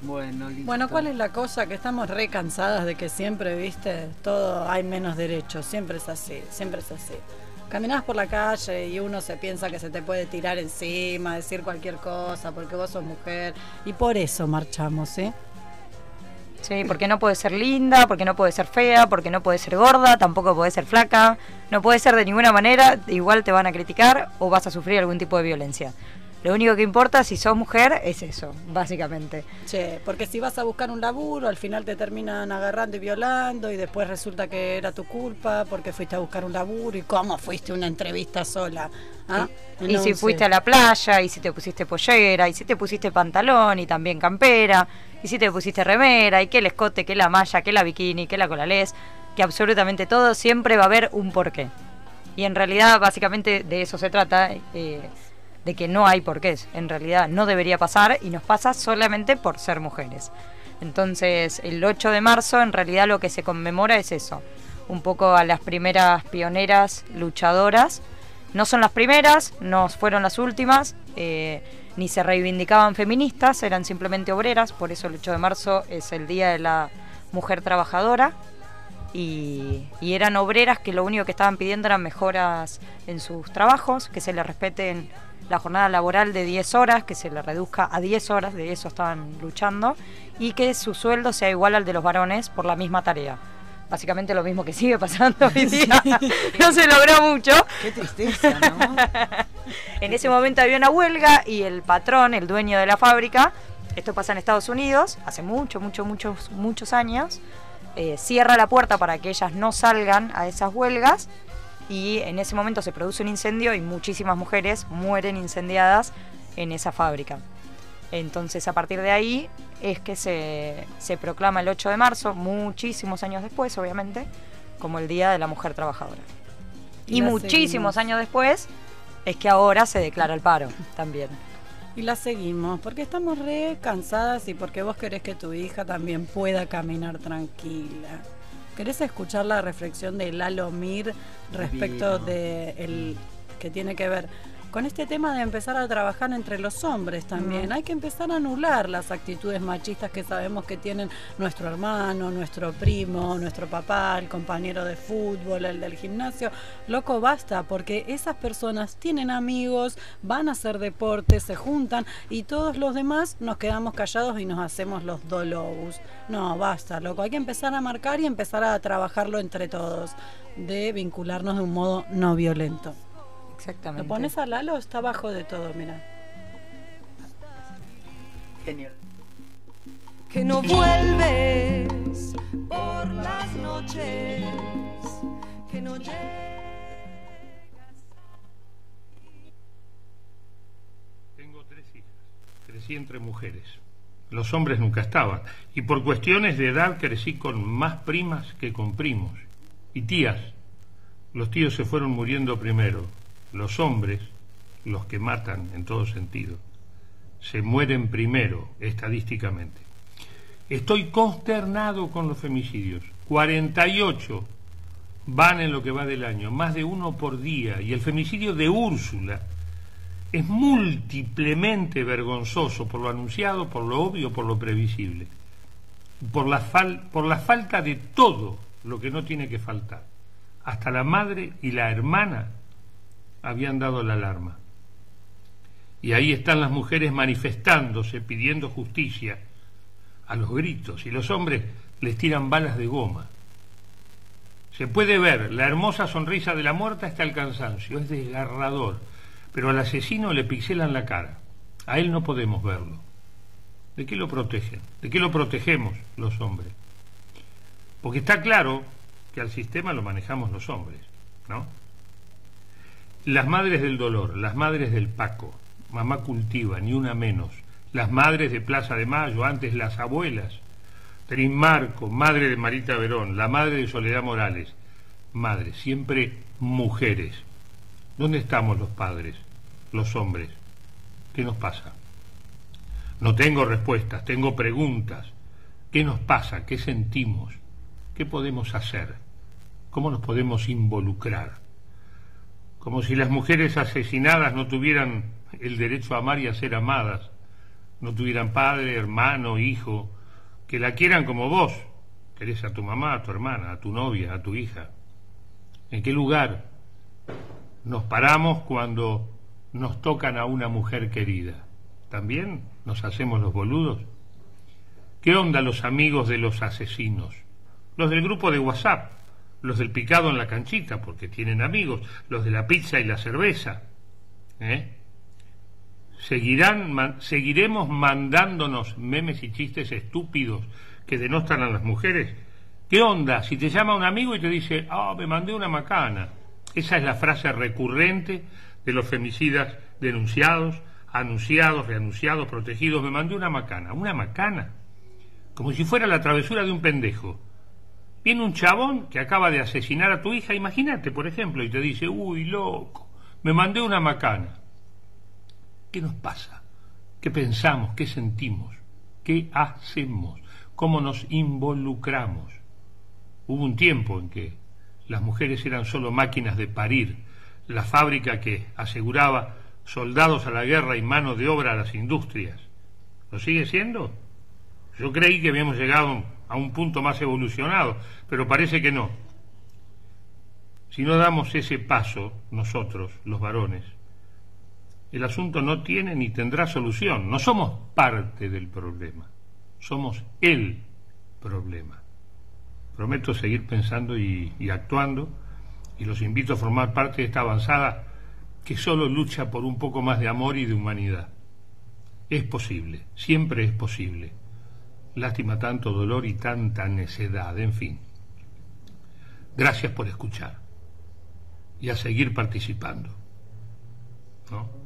Bueno, listo. Bueno, ¿cuál es la cosa? Que estamos re cansadas de que siempre, viste, todo hay menos derechos. Siempre es así, siempre es así. Caminás por la calle y uno se piensa que se te puede tirar encima, decir cualquier cosa, porque vos sos mujer. Y por eso marchamos, ¿eh? Sí, porque no puede ser linda, porque no puede ser fea, porque no puede ser gorda, tampoco puede ser flaca, no puede ser de ninguna manera, igual te van a criticar o vas a sufrir algún tipo de violencia. Lo único que importa si sos mujer es eso, básicamente. Che, porque si vas a buscar un laburo, al final te terminan agarrando y violando y después resulta que era tu culpa porque fuiste a buscar un laburo y cómo fuiste a una entrevista sola. ¿Ah? Y No si fuiste a la playa, y si te pusiste pollera, y si te pusiste pantalón y también campera, y si te pusiste remera, y que el escote, que la malla, que la bikini, que la colalés, que absolutamente todo, siempre va a haber un porqué. Y en realidad, básicamente, de eso se trata, eh, de que no hay porqués. En realidad no debería pasar y nos pasa solamente por ser mujeres. Entonces, el 8 de marzo, en realidad lo que se conmemora es eso. Un poco a las primeras pioneras luchadoras. No son las primeras, no fueron las últimas, eh, ni se reivindicaban feministas, eran simplemente obreras, por eso el 8 de marzo es el Día de la Mujer Trabajadora. Y, y eran obreras que lo único que estaban pidiendo eran mejoras en sus trabajos, que se les respeten la jornada laboral de 10 horas, que se le reduzca a 10 horas, de eso estaban luchando, y que su sueldo sea igual al de los varones por la misma tarea. Básicamente lo mismo que sigue pasando hoy día. No se logró mucho. Qué tristeza, ¿no? En ese momento había una huelga y el patrón, el dueño de la fábrica, esto pasa en Estados Unidos, hace mucho, mucho, muchos, muchos años, eh, cierra la puerta para que ellas no salgan a esas huelgas y en ese momento se produce un incendio y muchísimas mujeres mueren incendiadas en esa fábrica. Entonces a partir de ahí es que se, se proclama el 8 de marzo, muchísimos años después obviamente, como el Día de la Mujer Trabajadora. Y muchísimos seguimos. años después es que ahora se declara el paro también. Y la seguimos, porque estamos re cansadas y porque vos querés que tu hija también pueda caminar tranquila. ¿Querés escuchar la reflexión de Lalo Mir respecto Divino. de el que tiene que ver con este tema de empezar a trabajar entre los hombres también? Mm. Hay que empezar a anular las actitudes machistas que sabemos que tienen nuestro hermano, nuestro primo, nuestro papá, el compañero de fútbol, el del gimnasio. Loco, basta, porque esas personas tienen amigos, van a hacer deporte, se juntan y todos los demás nos quedamos callados y nos hacemos los dolobus. No, basta, loco. Hay que empezar a marcar y empezar a trabajarlo entre todos, de vincularnos de un modo no violento. Exactamente. ¿Lo pones a Lalo? Está abajo de todo, mira. Genial. que no vuelves por las noches, que no llegas. Tengo tres hijas. Crecí entre mujeres. Los hombres nunca estaban. Y por cuestiones de edad crecí con más primas que con primos. Y tías. Los tíos se fueron muriendo primero. Los hombres, los que matan en todo sentido, se mueren primero, estadísticamente. Estoy consternado con los femicidios. 48 van en lo que va del año, más de uno por día. Y el femicidio de Úrsula es múltiplemente vergonzoso por lo anunciado, por lo obvio, por lo previsible. Por la, fal- por la falta de todo lo que no tiene que faltar. Hasta la madre y la hermana habían dado la alarma. Y ahí están las mujeres manifestándose, pidiendo justicia a los gritos, y los hombres les tiran balas de goma. Se puede ver la hermosa sonrisa de la muerta hasta el cansancio, es desgarrador, pero al asesino le pixelan la cara. A él no podemos verlo. ¿De qué lo protegen? ¿De qué lo protegemos los hombres? Porque está claro que al sistema lo manejamos los hombres, ¿no? Las madres del dolor, las madres del Paco, mamá cultiva, ni una menos, las madres de Plaza de Mayo, antes las abuelas, Trin Marco, madre de Marita Verón, la madre de Soledad Morales, madres, siempre mujeres. ¿Dónde estamos los padres, los hombres? ¿Qué nos pasa? No tengo respuestas, tengo preguntas. ¿Qué nos pasa? ¿Qué sentimos? ¿Qué podemos hacer? ¿Cómo nos podemos involucrar? Como si las mujeres asesinadas no tuvieran el derecho a amar y a ser amadas, no tuvieran padre, hermano, hijo, que la quieran como vos, querés a tu mamá, a tu hermana, a tu novia, a tu hija. ¿En qué lugar nos paramos cuando nos tocan a una mujer querida? ¿También nos hacemos los boludos? ¿Qué onda los amigos de los asesinos? Los del grupo de WhatsApp, los del picado en la canchita, porque tienen amigos, los de la pizza y la cerveza. ¿eh? Seguirán, seguiremos mandándonos memes y chistes estúpidos que denostan a las mujeres. ¿Qué onda? Si te llama un amigo y te dice, ah, me mandé una macana. Esa es la frase recurrente de los femicidas denunciados, anunciados, reanunciados, protegidos. Me mandé una macana. ¿Una macana? Como si fuera la travesura de un pendejo. Viene un chabón que acaba de asesinar a tu hija, imagínate, por ejemplo, y te dice, uy, loco, me mandé una macana. ¿Qué nos pasa? ¿Qué pensamos? ¿Qué sentimos? ¿Qué hacemos? ¿Cómo nos involucramos? Hubo un tiempo en que las mujeres eran solo máquinas de parir, la fábrica que aseguraba soldados a la guerra y mano de obra a las industrias. ¿Lo sigue siendo? Yo creí que habíamos llegado a un punto más evolucionado, pero parece que no. Si no damos ese paso, nosotros, los varones, el asunto no tiene ni tendrá solución. No somos parte del problema, somos el problema. Prometo seguir pensando y, actuando y los invito a formar parte de esta avanzada que solo lucha por un poco más de amor y de humanidad. Es posible, siempre es posible. Lástima tanto dolor y tanta necedad, en fin. Gracias por escuchar y a seguir participando. ¿No?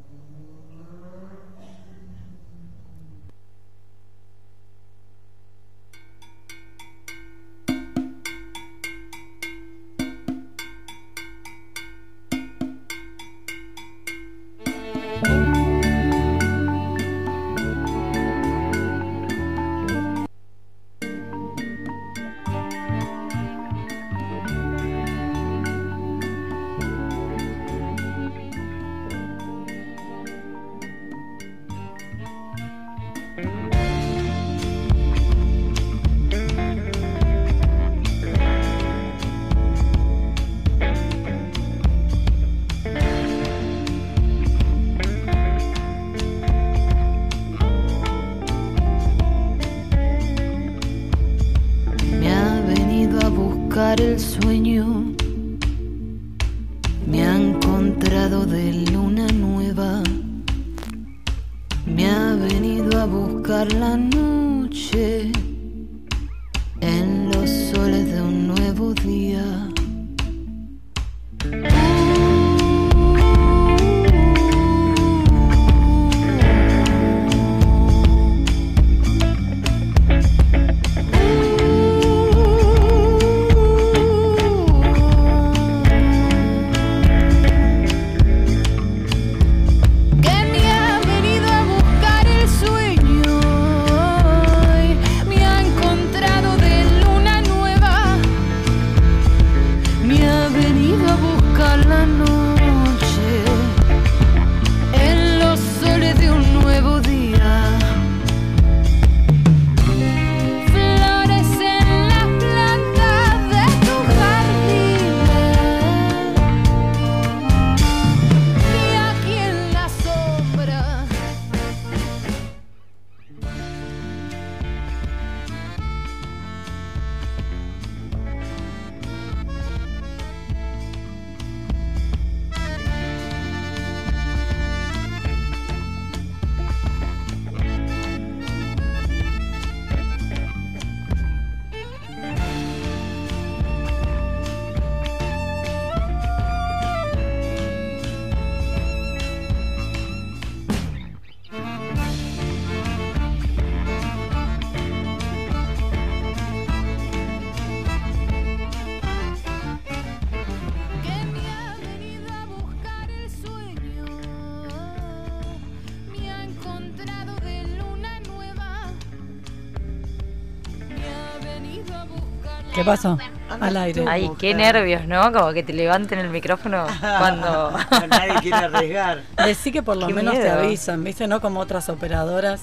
¿Qué pasó? Al aire. Ay, qué nervios, ¿no? Como que te levanten el micrófono cuando... Nadie quiere arriesgar. Decí que por lo Qué menos te avisan, ¿viste? No como otras operadoras.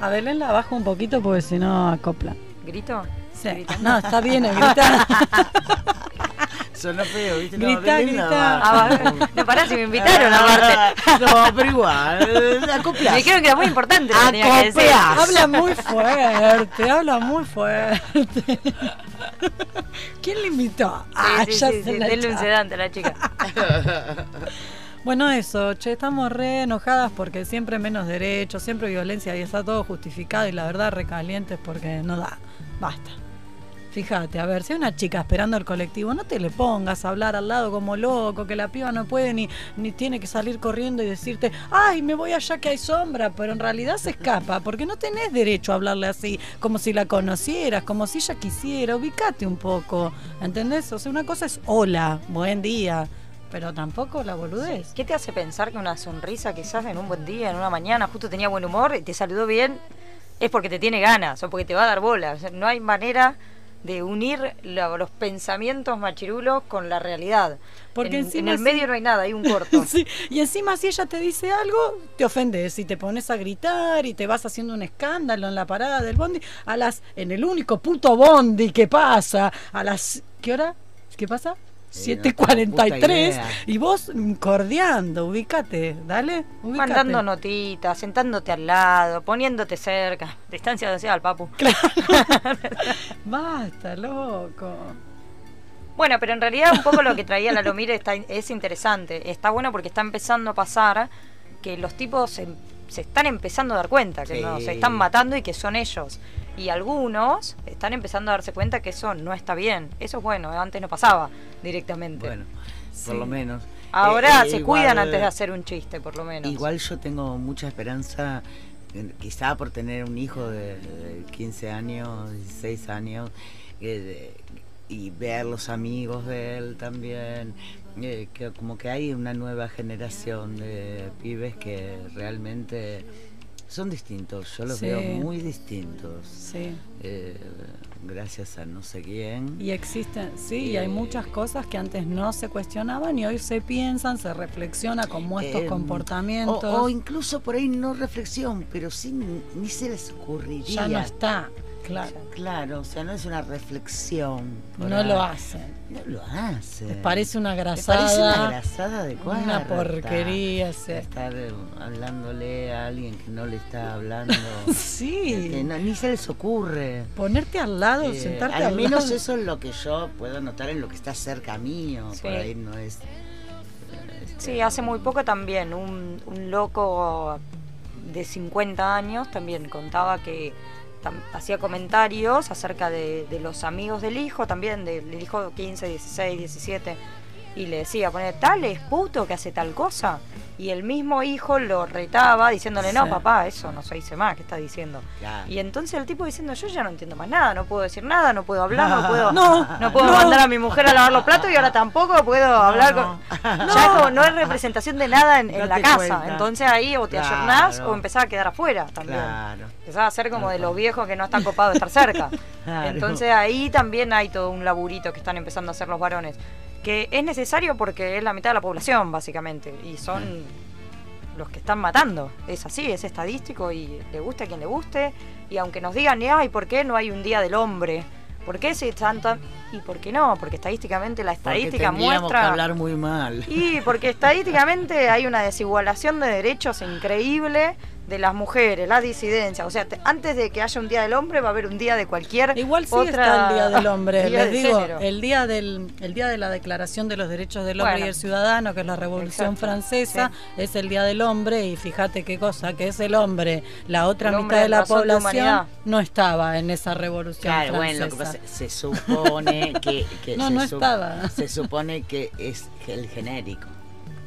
A Belén la bajo un poquito porque si no acopla. ¿Grito? Sí. No, está bien, grita. Sonó feo, ¿viste? Grita, Belén grita. Navarro. Ah, no, pará, si me invitaron aparte. No, pero igual, acoplás. Me dijeron que era muy importante. Acoplás. Habla muy fuerte, habla muy fuerte. ¿Quién le invitó? Ah, Sí, sí, ya sí, se la denle un sedante a la chica. Bueno, eso, che, estamos re enojadas porque siempre menos derechos, siempre violencia y está todo justificado y la verdad recalientes porque no da. Basta. Fíjate, a ver, si hay una chica esperando el colectivo, no te le pongas a hablar al lado como loco, que la piba no puede ni, ni tiene que salir corriendo y decirte, ay, me voy allá que hay sombra, pero en realidad se escapa, porque no tenés derecho a hablarle así, como si la conocieras, como si ella quisiera, ubicate un poco, ¿entendés? O sea, una cosa es hola, buen día, pero tampoco la boludez. ¿Qué te hace pensar que una sonrisa quizás en un buen día, en una mañana, justo tenía buen humor y te saludó bien, es porque te tiene ganas o porque te va a dar bola? No hay manera de unir lo- los pensamientos machirulos con la realidad. Porque en, encima en el medio no hay nada, hay un corto. Sí, Y encima si ella te dice algo, te ofendes y te pones a gritar y te vas haciendo un escándalo en la parada del bondi a las en el único puto bondi que pasa a las ¿qué hora? ¿Qué pasa? Eh, no tengo puta 7.43 idea. y vos cordeando, ubícate, dale, ubícate. Mandando notitas, sentándote al lado, poniéndote cerca, distancia social, papu. Basta, loco. Bueno, pero en realidad un poco lo que traía la Lomire está, es interesante. Está bueno porque está empezando a pasar que los tipos se, se están empezando a dar cuenta que Sí. no, se están matando y que son ellos. Y algunos están empezando a darse cuenta que eso no está bien. Eso es bueno, antes no pasaba directamente. Bueno, por lo menos. Ahora Eh, se igual- cuidan antes de hacer un chiste, por lo menos. Igual yo tengo mucha esperanza, quizá por tener un hijo de, de 15 años, 16 años, eh, de- y ver los amigos de él también, eh, que como que hay una nueva generación de pibes que realmente son distintos, yo los Sí. veo muy distintos. Sí. Eh, gracias a no sé quién. Y existen, sí, y hay muchas cosas que antes no se cuestionaban y hoy se piensan, se reflexiona como estos Eh, comportamientos. O, o incluso por ahí no reflexión, pero sí ni, ni se les ocurriría. Ya no está, claro. Claro, o sea, no es una reflexión. No ahí. lo hacen. No lo hacen. Les parece una Les grasada. parece una grasada de Una cuarta. porquería, sí. Estar eh, hablándole a alguien que no le está hablando. Sí. Que no- ni se les ocurre. Ponerte al lado, Eh, sentarte al al menos lado. eso es lo que yo puedo notar en lo que está cerca mío. Sí. Por ahí no es. Sí, hace muy poco también un, un loco de 50 años también contaba que hacía comentarios acerca de, de los amigos del hijo, también del hijo 15, 16, 17, y le decía, poner tal es puto que hace tal cosa. Y el mismo hijo lo retaba diciéndole, no, Sí. papá, eso no se dice más, ¿qué estás diciendo? Claro. Y entonces el tipo diciendo, yo ya no entiendo más nada, no puedo decir nada, no puedo hablar, no puedo, No, no puedo no. mandar a mi mujer a lavar los platos y ahora tampoco puedo hablar con... Ya como no es representación de nada en, en la casa. cuenta. Entonces ahí o te Claro. ayornás o empezás a quedar afuera también. Claro. Empezás a ser como de los viejos que no están copados de estar cerca. Claro. Entonces ahí también hay todo un laburito que están empezando a hacer los varones. Que es necesario porque es la mitad de la población, básicamente. Y son los que están matando. Es así, es estadístico y le guste a quien le guste. Y aunque nos digan, ay, ¿por qué no hay un día del hombre? ¿Por qué si tanta.? ¿Y por qué no? Porque estadísticamente la Porque estadística tendríamos muestra. que hablar muy mal. Y porque estadísticamente hay una desigualación de derechos increíble de las mujeres, la disidencia. O sea, te- antes de que haya un día del hombre va a haber un día de cualquier Igual sí otra está el Día del Hombre. día Les digo, género. el día del el día de la Declaración de los Derechos del Hombre Bueno. y el Ciudadano, que es la Revolución Exacto, Francesa, es el Día del Hombre y fíjate qué cosa, que es el hombre. La otra El mitad de la de población no estaba en esa Revolución Claro, Francesa. bueno, lo que pasa se supone que, que No, se no estaba. Se supone que es el genérico.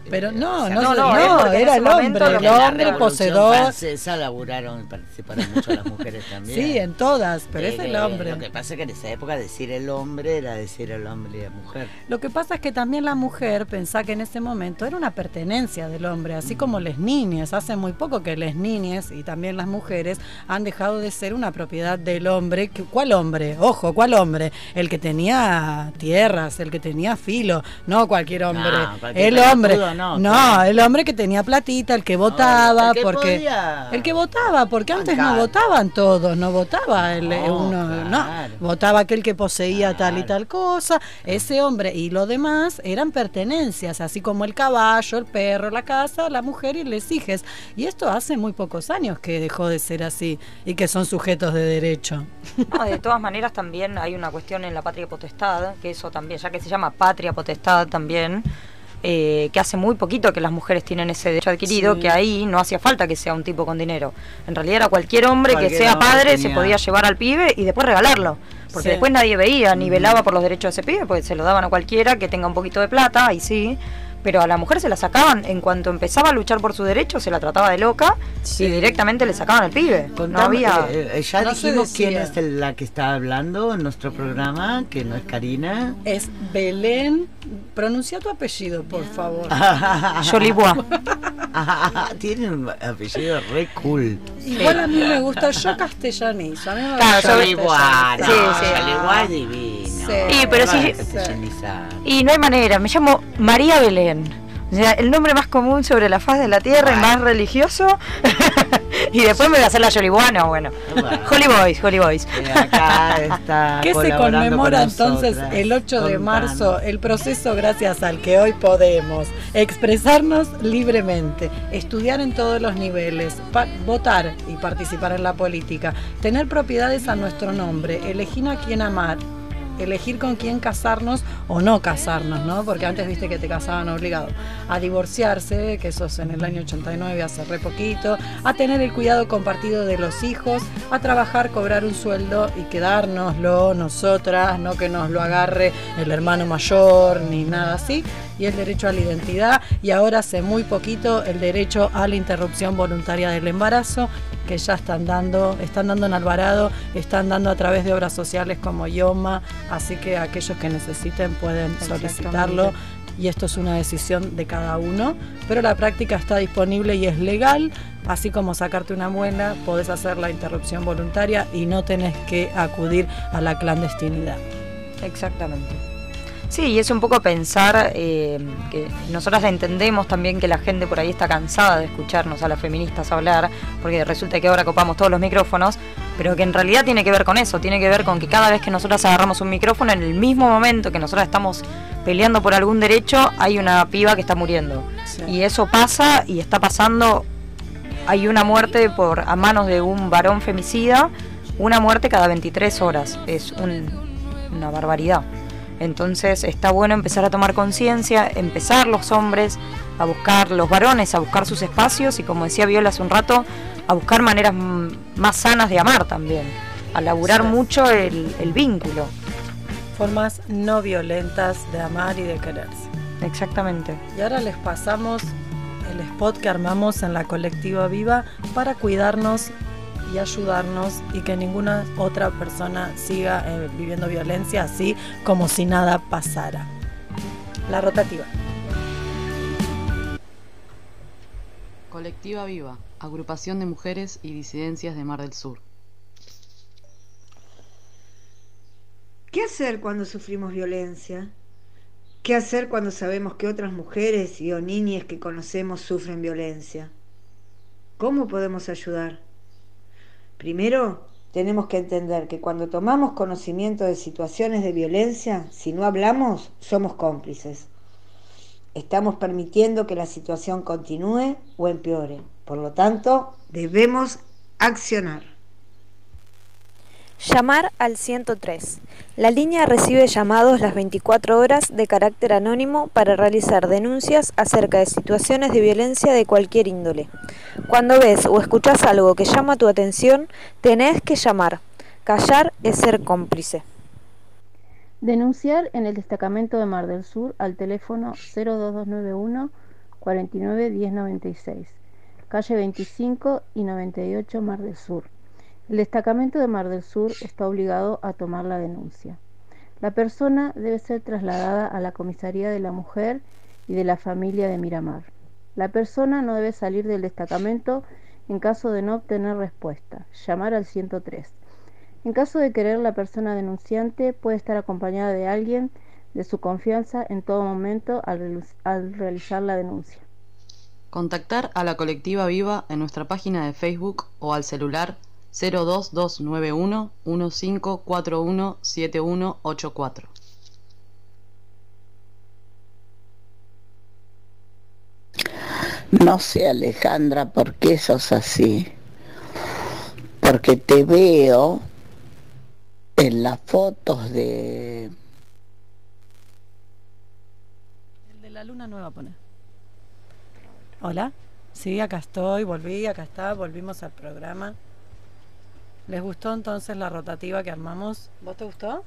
Pero no, O sea, no, no, era el hombre, el hombre poseedor. francesa laburaron, participaron mucho las mujeres también. Sí, en todas, pero es el hombre. Lo que pasa es que en esa época decir el hombre era decir el hombre y la mujer. Lo que pasa es que también la mujer pensá que en ese momento era una pertenencia del hombre, así como las niñas. Hace muy poco que las niñas y también las mujeres han dejado de ser una propiedad del hombre. ¿Cuál hombre? Ojo, ¿cuál hombre? El que tenía tierras, el que tenía filo, no cualquier hombre. No, cualquier el hombre. No, No, claro. el hombre que tenía platita, el que votaba, el que porque podía el que votaba, porque antes no votaban todos, no votaba el, No, uno, no, votaba aquel que poseía tal y tal cosa, ese hombre y lo demás eran pertenencias, así como el caballo, el perro, la casa, la mujer y les hijes. Y esto hace muy pocos años que dejó de ser así y que son sujetos de derecho. No, de todas maneras también hay una cuestión en la patria potestad, que eso también, ya que se llama patria potestad también, eh, que hace muy poquito que las mujeres tienen ese derecho adquirido, Sí. que ahí no hacía falta que sea un tipo con dinero. En realidad era cualquier hombre Cualquier que sea hombre padre se podía llevar al pibe y después regalarlo. Porque Sí. después nadie veía ni velaba por los derechos de ese pibe, pues se lo daban a cualquiera que tenga un poquito de plata, ahí sí. Pero a la mujer se la sacaban, en cuanto empezaba a luchar por su derecho, se la trataba de loca y directamente le sacaban al pibe. no había... eh, eh, ya No dijimos quién es la que está hablando en nuestro programa, que no es Karina. Es Belén, pronuncia tu apellido, por favor. Jolibois. Tiene un apellido re cool. Igual a mí me gusta, yo castellanizo, a mí me Claro, Sí, sí. Jolibois divino. Sí. Y, pero castellanizar. Y no hay manera, me llamo María Belén. O sea, el nombre más común sobre la faz de la tierra y más religioso. y después me voy a hacer la Jolibuana, bueno. Bueno. Holy Boys, Holy Boys. Acá está ¿Qué se conmemora con entonces el 8 de marzo? El proceso gracias al que hoy podemos expresarnos libremente, estudiar en todos los niveles, votar y participar en la política, tener propiedades a nuestro nombre, elegir a quién amar. Elegir con quién casarnos o no casarnos, ¿no? Porque antes viste que te casaban obligado. A divorciarse, que eso es en el año 89, hace re poquito. A tener el cuidado compartido de los hijos. A trabajar, cobrar un sueldo y quedárnoslo nosotras, no que nos lo agarre el hermano mayor ni nada así. Y el derecho a la identidad. Y ahora hace muy poquito el derecho a la interrupción voluntaria del embarazo que ya están dando, están dando en Alvarado, están dando a través de obras sociales como IOMA, así que aquellos que necesiten pueden solicitarlo y esto es una decisión de cada uno, pero la práctica está disponible y es legal, así como sacarte una muela, podés hacer la interrupción voluntaria y no tenés que acudir a la clandestinidad. Exactamente. Sí, y es un poco pensar eh, que nosotras entendemos también que la gente por ahí está cansada de escucharnos a las feministas hablar, porque resulta que ahora copamos todos los micrófonos, pero que en realidad tiene que ver con eso, tiene que ver con que cada vez que nosotras agarramos un micrófono, en el mismo momento que nosotras estamos peleando por algún derecho, hay una piba que está muriendo. Y eso pasa y está pasando, hay una muerte por a manos de un varón femicida, una muerte cada 23 horas, es un- una barbaridad. Entonces está bueno empezar a tomar conciencia, empezar los hombres a buscar, los varones a buscar sus espacios y como decía Viola hace un rato, a buscar maneras más sanas de amar también, a laburar Sí. mucho el, el vínculo. Formas no violentas de amar y de quererse. Exactamente. Y ahora les pasamos el spot que armamos en la colectiva Viva para cuidarnos y ayudarnos y que ninguna otra persona siga eh, viviendo violencia así como si nada pasara. La rotativa. Colectiva Viva, agrupación de mujeres y disidencias de Mar del Sur. ¿Qué hacer cuando sufrimos violencia? ¿Qué hacer cuando sabemos que otras mujeres y o niñas que conocemos sufren violencia? ¿Cómo podemos ayudar? Primero, tenemos que entender que cuando tomamos conocimiento de situaciones de violencia, si no hablamos, somos cómplices. Estamos permitiendo que la situación continúe o empeore. Por lo tanto, debemos accionar. Llamar al 103. La línea recibe llamados las 24 horas de carácter anónimo para realizar denuncias acerca de situaciones de violencia de cualquier índole. Cuando ves o escuchas algo que llama tu atención, tenés que llamar. Callar es ser cómplice. Denunciar en el destacamento de Mar del Sur al teléfono 02291 49 1096, calle 25 y 98 Mar del Sur. El destacamento de Mar del Sur está obligado a tomar la denuncia. La persona debe ser trasladada a la comisaría de la mujer y de la familia de Miramar. La persona no debe salir del destacamento en caso de no obtener respuesta. Llamar al 103. En caso de querer, la persona denunciante puede estar acompañada de alguien de su confianza en todo momento al, al realizar la denuncia. Contactar a la colectiva Viva en nuestra página de Facebook o al celular 02291 1541 7184. No sé, Alejandra, por qué sos así. Porque te veo en las fotos de... El de la luna nueva pone. Hola. Sí, acá estoy, volví, acá está, volvimos al programa. ¿Les gustó entonces la rotativa que armamos? ¿Vos te gustó?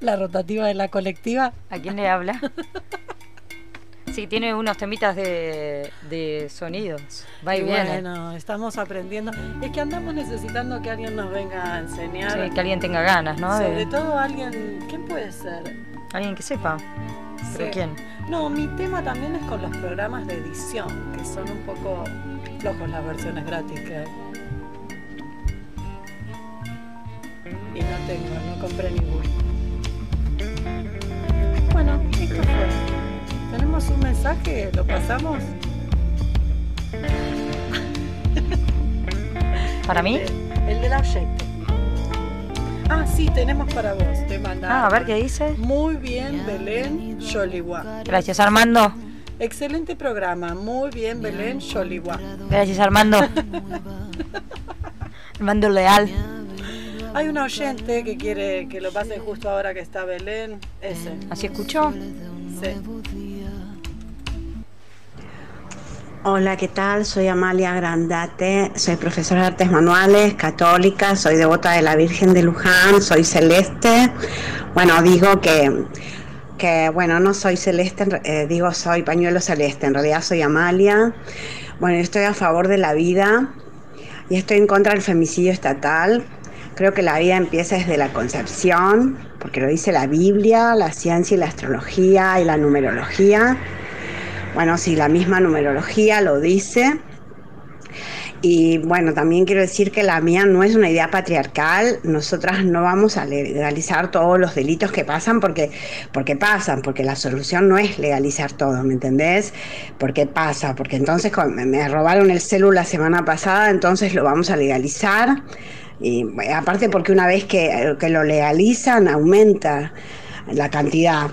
La rotativa de la colectiva. ¿A quién le habla? Sí, tiene unos temitas de, de sonidos. Va y, Y viene. Bueno, estamos aprendiendo. Es que andamos necesitando que alguien nos venga a enseñar. Sí, que alguien tenga ganas, ¿no? De- Sobre todo alguien. ¿Quién puede ser? Alguien que sepa. ¿Pero Sí. quién? No, mi tema también es con los programas de edición, que son un poco flojos las versiones gratis que Y no tengo, no compré ninguno. Bueno, esto fue. ¿Tenemos un mensaje? ¿Lo pasamos? ¿Para mí? El del oyente. Ah, sí, tenemos para vos. Te mandaron. Ah, a ver qué dice. Muy bien, Belén Yoliwa. Gracias, Armando. Excelente programa. Muy bien, Belén Yoliwa. Gracias, Armando. Armando Leal. Hay un oyente que quiere que lo pase justo ahora que está Belén. Ese. ¿Así escuchó? Sí. Hola, ¿qué tal? Soy Amalia Grandate, soy profesora de artes manuales, católica, soy devota de la Virgen de Luján, soy celeste. Bueno, digo que, que bueno, no soy celeste, eh, digo soy pañuelo celeste, en realidad soy Amalia. Bueno, yo estoy a favor de la vida y estoy en contra del femicidio estatal. Creo que la vida empieza desde la concepción, porque lo dice la Biblia, la ciencia y la astrología y la numerología. Bueno, sí, la misma numerología lo dice. Y bueno, también quiero decir que la mía no es una idea patriarcal. Nosotras no vamos a legalizar todos los delitos que pasan porque, porque pasan, porque la solución no es legalizar todo, ¿me entendés? Porque pasa, porque entonces me- robaron el celular la semana pasada, entonces lo vamos a legalizar. Y bueno, aparte porque una vez que, que lo legalizan aumenta la cantidad.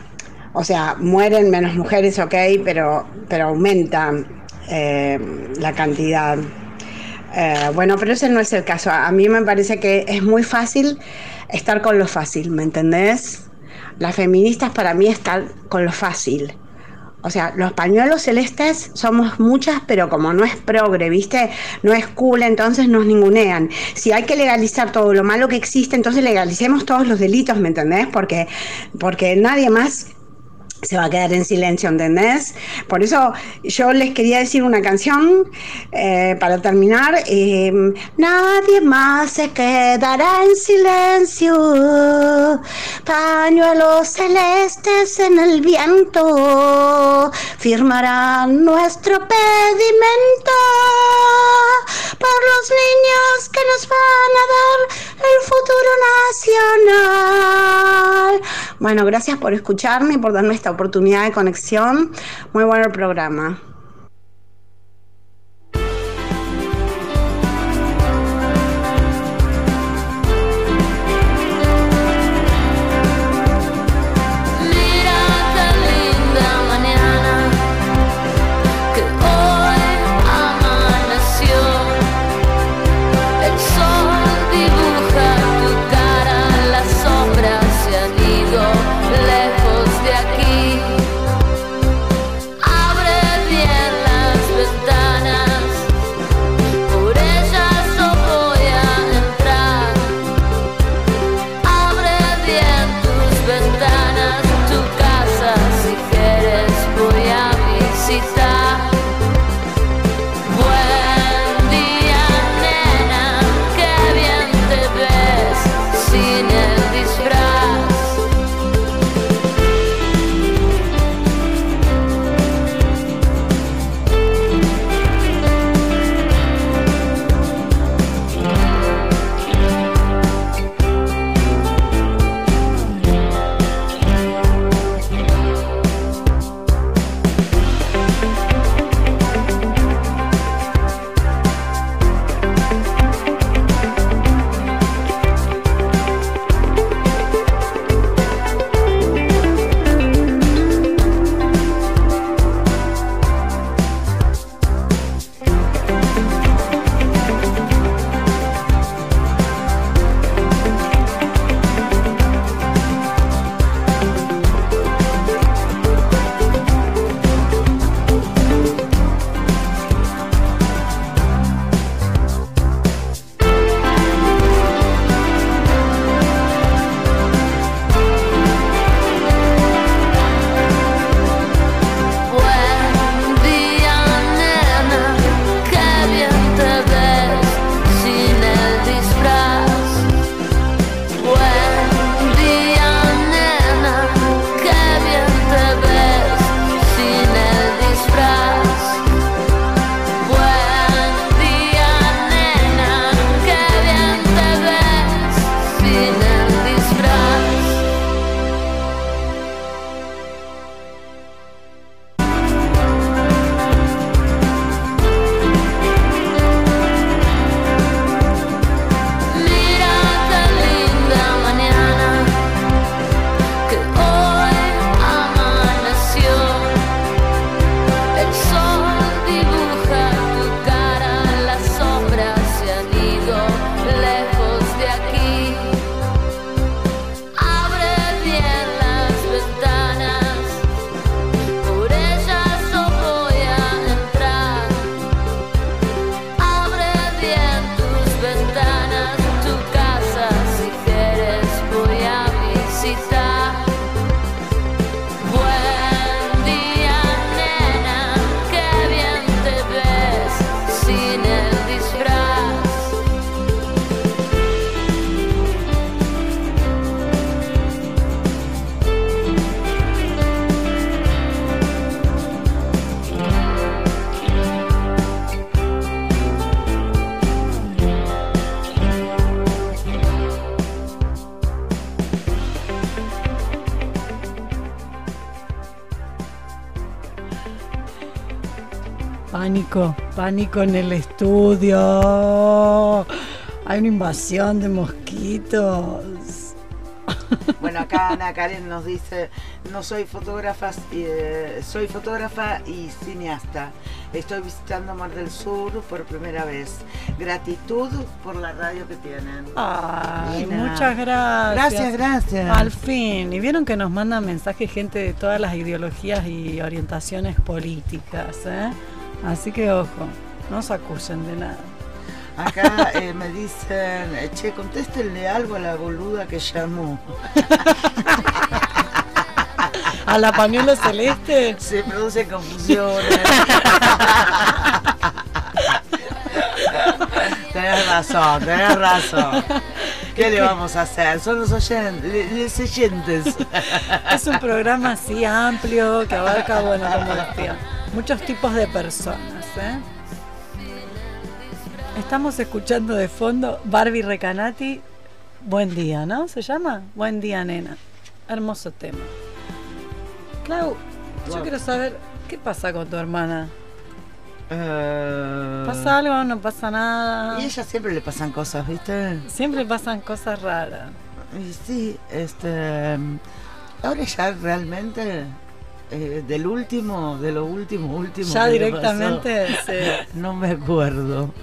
O sea, mueren menos mujeres, ok, pero, pero aumenta eh, la cantidad. Eh, bueno, pero ese no es el caso. A mí me parece que es muy fácil estar con lo fácil, ¿me entendés? Las feministas para mí están con lo fácil. O sea, los pañuelos celestes somos muchas, pero como no es progre, ¿viste? No es cool, entonces nos ningunean. Si hay que legalizar todo lo malo que existe, entonces legalicemos todos los delitos, ¿me entendés? Porque, porque nadie más se va a quedar en silencio, ¿entendés? Por eso yo les quería decir una canción eh, para terminar. eh, Nadie más se quedará en silencio. Pañuelos celestes en el viento firmarán nuestro pedimento por los niños que nos van a dar el futuro nacional. Bueno, gracias por escucharme y por darme esta oportunidad de conexión. Muy bueno el programa. Pánico, en el estudio. Hay una invasión de mosquitos. Bueno, acá Ana Karen nos dice, no soy fotógrafa, eh, soy fotógrafa y cineasta. Estoy visitando Mar del Sur por primera vez. Gratitud por la radio que tienen. Ay, Nina. muchas gracias. Gracias, gracias. Al fin. Y vieron que nos mandan mensajes gente de todas las ideologías y orientaciones políticas, ¿eh? Así que ojo, no se acusen de nada. Acá eh, me dicen, eh, che, contéstenle algo a la boluda que llamó. ¿A la pañuelo celeste? Se produce confusión. tenés razón, tenés razón. ¿Qué le vamos a hacer? Son los oyentes, los oyentes. Es un programa así amplio que abarca, bueno, como decía, muchos tipos de personas. ¿eh? Estamos escuchando de fondo Barbie Recanati. Buen día, ¿no? ¿Se llama? Buen día, nena. Hermoso tema. Clau, yo Wow. quiero saber qué pasa con tu hermana. Eh, ¿Pasa algo? ¿No pasa nada? Y a ella siempre le pasan cosas, ¿viste? Siempre pasan cosas raras. Y sí, este. Ahora ya realmente. Eh, del último, de lo último, último. Ya que directamente, pasó, sí. No me acuerdo.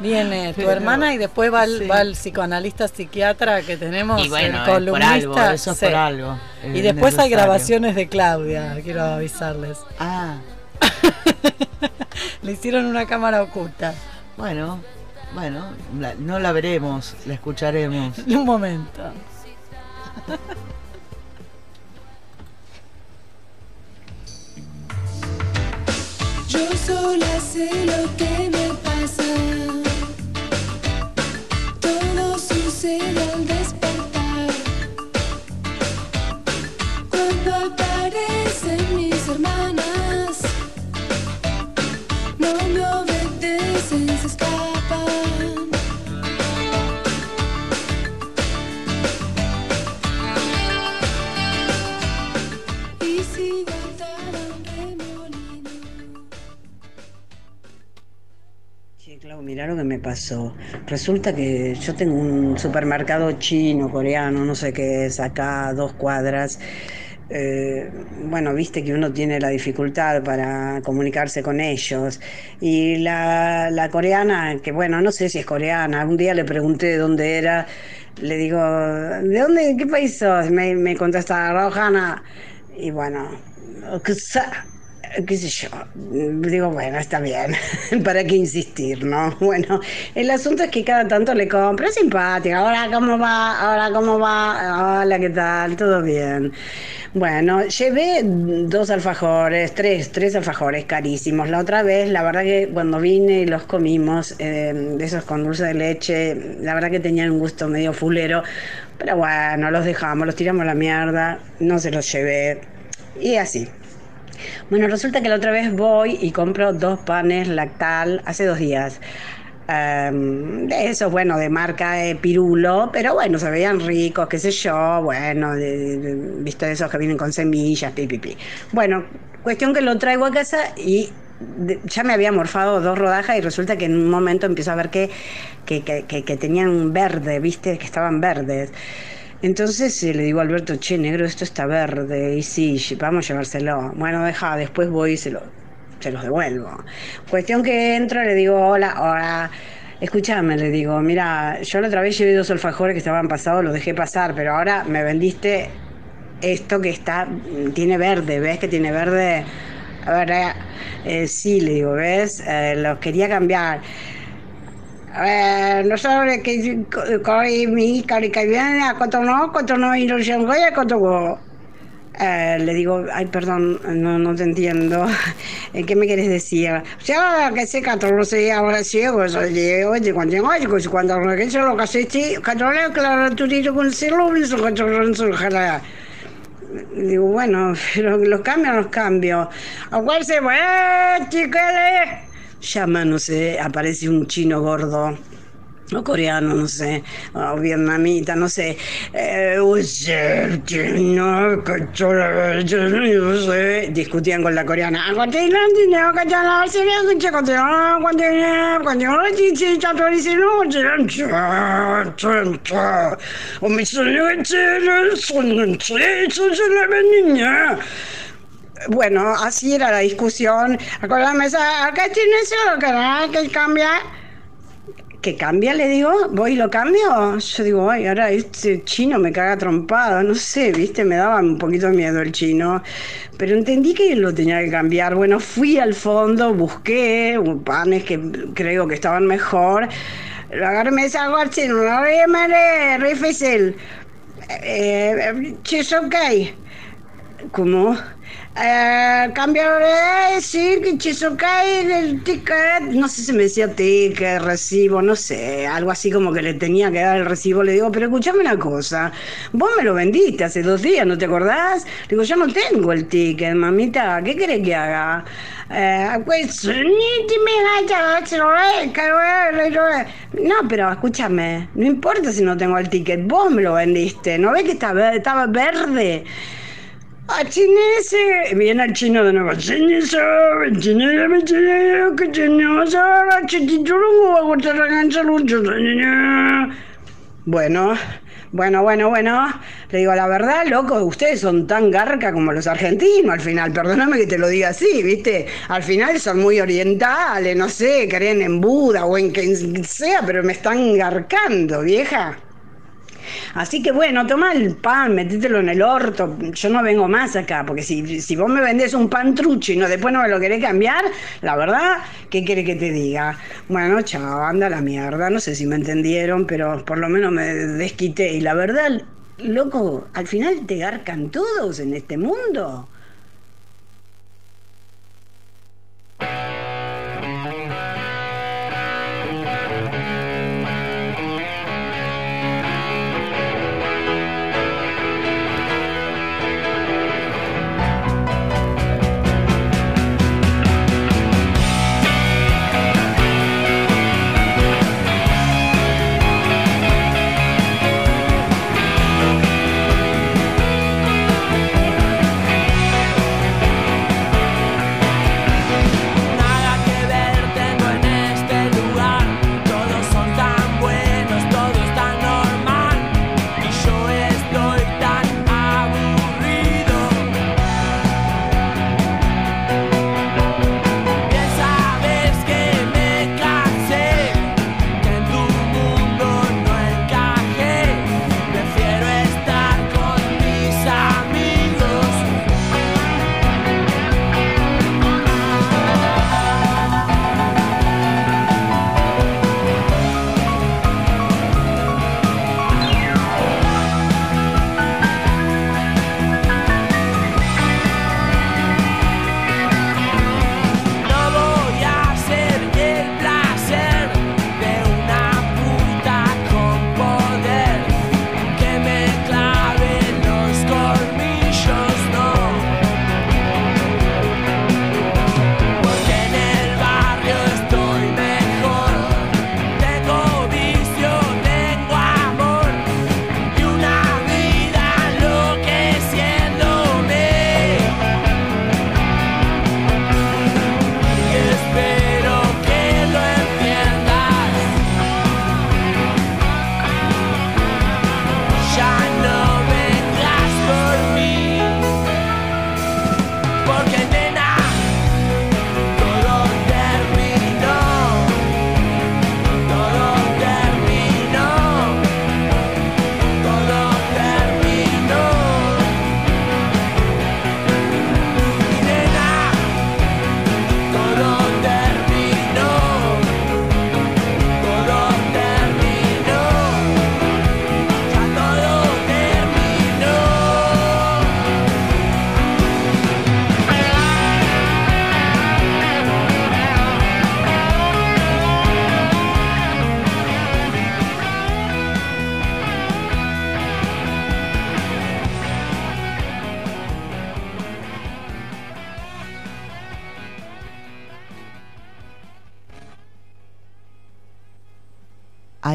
Viene tu Pero- hermana y después va el, sí. va el psicoanalista psiquiatra que tenemos, Y bueno, el es por columnista. algo, eso es por algo, Y es después hay grabaciones de Claudia, quiero avisarles. Ah. Le hicieron una cámara oculta. Bueno, bueno, la- no la veremos, la escucharemos. Un momento. No me obedecen, se escapan. Mirá lo que me pasó. Resulta que yo tengo un supermercado chino, coreano, no sé qué es, acá dos cuadras. Eh, bueno, viste que uno tiene la dificultad para comunicarse con ellos. Y la, coreana, que bueno, no sé si es coreana, un día le pregunté de dónde era, le digo, ¿de dónde, de qué país sos? Me, me contesta, Rojana. Y bueno, ¿qué sé yo, digo, bueno, está bien, ¿para qué insistir, no? Bueno, el asunto es que cada tanto le compro, simpática, ahora cómo va, ahora cómo va, hola, ¿qué tal? ¿Todo bien? Bueno, llevé dos alfajores, tres, tres alfajores carísimos. La otra vez, la verdad que cuando vine y los comimos, eh, esos con dulce de leche, la verdad que tenían un gusto medio fulero, pero bueno, los dejamos, los tiramos a la mierda, no se los llevé. Y así. Bueno, resulta que la otra vez voy y compro dos panes lactal hace dos días. Em, de esos, bueno, de marca eh, Pirulo, pero bueno, se veían ricos, qué sé yo, bueno, de, de- viste de esos que vienen con semillas, pi, pi, pi. Bueno, cuestión que lo traigo a casa y de- ya me había morfado dos rodajas y resulta que en un momento empiezo a ver que, que, que- que tenían verde, viste, que estaban verdes. Entonces eh, le digo a Alberto, che, negro, esto está verde. Y sí, vamos a llevárselo. Bueno, deja, después voy y se, lo, se los devuelvo. Cuestión que entro, le digo, hola, hola. Escúchame, le digo, mira, yo la otra vez llevé dos alfajores que estaban pasados, los dejé pasar, pero ahora me vendiste esto que está, tiene verde, ¿ves que tiene verde? A ver, eh, eh, sí, le digo, ¿ves? Eh, los quería cambiar. Eh, no sabe que coi mi carica viene a cuánto no, cuánto no y no cuánto go. Eh, le digo, ay, perdón, no, no te entiendo. Eh, ¿Qué me quieres decir? Ya que sé cuánto no sé, ahora sí, pues oye, oye, cuando tengo algo, cuando no que se lo que sé, sí, cuando le claro, tú dices con el lo mismo, cuando no se ojalá. Digo, bueno, los cambios, los cambios. Acuérdense, pues, chiquele. Llama, no sé, aparece un chino gordo. o coreano, no sé, o vietnamita, no sé. Eh. Discutían con la coreana. "Ah, Bueno, así era la discusión. Mesa, acá tiene eso, acá que cambia. ¿Que cambia? Le digo, voy y lo cambio. Yo digo, ay, ahora este chino me caga trompado. No sé, viste, me daba un poquito de miedo el chino. Pero entendí que lo tenía que cambiar. Bueno, fui al fondo, busqué panes que creo que estaban mejor. Lo agarré, me salgo al chino, a llamar re fácil. Eh, Chisokay. ¿Cómo? Eh, cambio de sí, que Chisokay, el ticket, no sé si me decía ticket, recibo, no sé, algo así como que le tenía que dar el recibo. Le digo, pero escuchame una cosa, vos me lo vendiste hace dos días, ¿no te acordás? Le digo, yo no tengo el ticket, mamita, ¿qué querés que haga? Eh, pues. No, pero escúchame, no importa si no tengo el ticket, vos me lo vendiste, ¿no ves que estaba, estaba verde? A chinese, viene el chino de nuevo. Chinese, chinese, chinese, que chichichurungu, aguatarraganchalucho, chinese. Bueno, bueno, bueno, bueno. Le digo, la verdad, loco, ustedes son tan garca como los argentinos al final. Perdóname que te lo diga así, ¿viste? Al final son muy orientales, no sé, creen en Buda o en quien sea, pero me están garcando, vieja. Así que bueno, toma el pan, metételo en el orto. Yo no vengo más acá, porque si, si vos me vendés un pan trucho y no, después no me lo querés cambiar, la verdad, ¿qué quiere que te diga? Bueno, chao, anda la mierda. No sé si me entendieron, pero por lo menos me desquité. Y la verdad, loco, al final te garcan todos en este mundo.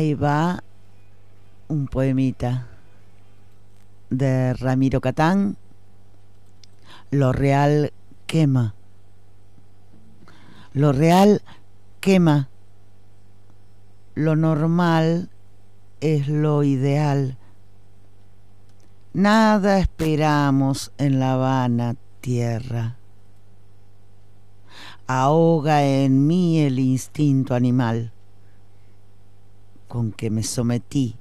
Ahí va un poemita de Ramiro Catán. Lo real quema. Lo real quema. Lo normal es lo ideal. Nada esperamos en La Habana, tierra. Ahoga en mí el instinto animal con que me sometí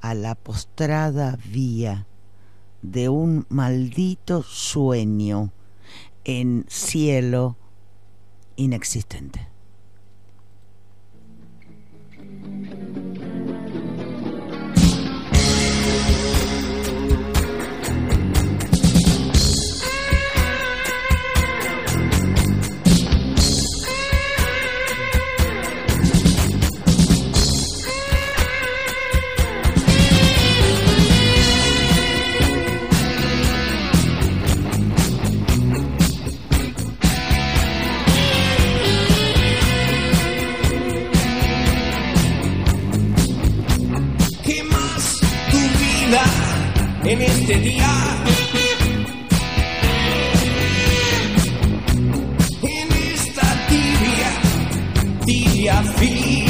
a la postrada vía de un maldito sueño en cielo inexistente. En este día? En esta tibia, tibia fila.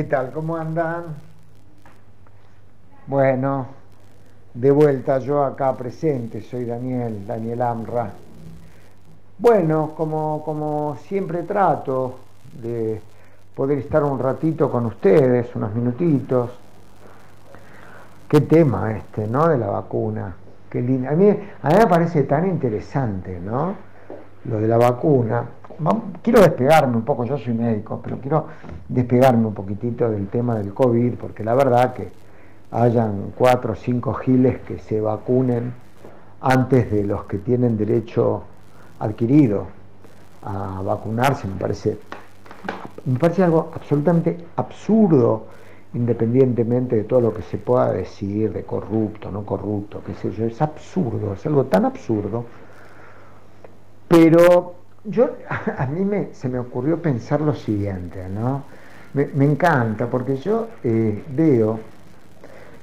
¿Qué tal? ¿Cómo andan? Bueno, de vuelta yo acá presente, soy Daniel, Daniel Amra. Bueno, como, como siempre trato de poder estar un ratito con ustedes, unos minutitos. Qué tema este, ¿no? De la vacuna. Qué lindo. A mí, a mí me parece tan interesante, ¿no? Lo de la vacuna. Quiero despegarme un poco, yo soy médico, pero quiero despegarme un poquitito del tema del COVID, porque la verdad que hayan cuatro o cinco giles que se vacunen antes de los que tienen derecho adquirido a vacunarse, me parece, me parece algo absolutamente absurdo, independientemente de todo lo que se pueda decir de corrupto, no corrupto, qué sé yo, es absurdo, es algo tan absurdo. Pero yo, a mí me, se me ocurrió pensar lo siguiente, ¿no? Me, encanta porque yo eh, veo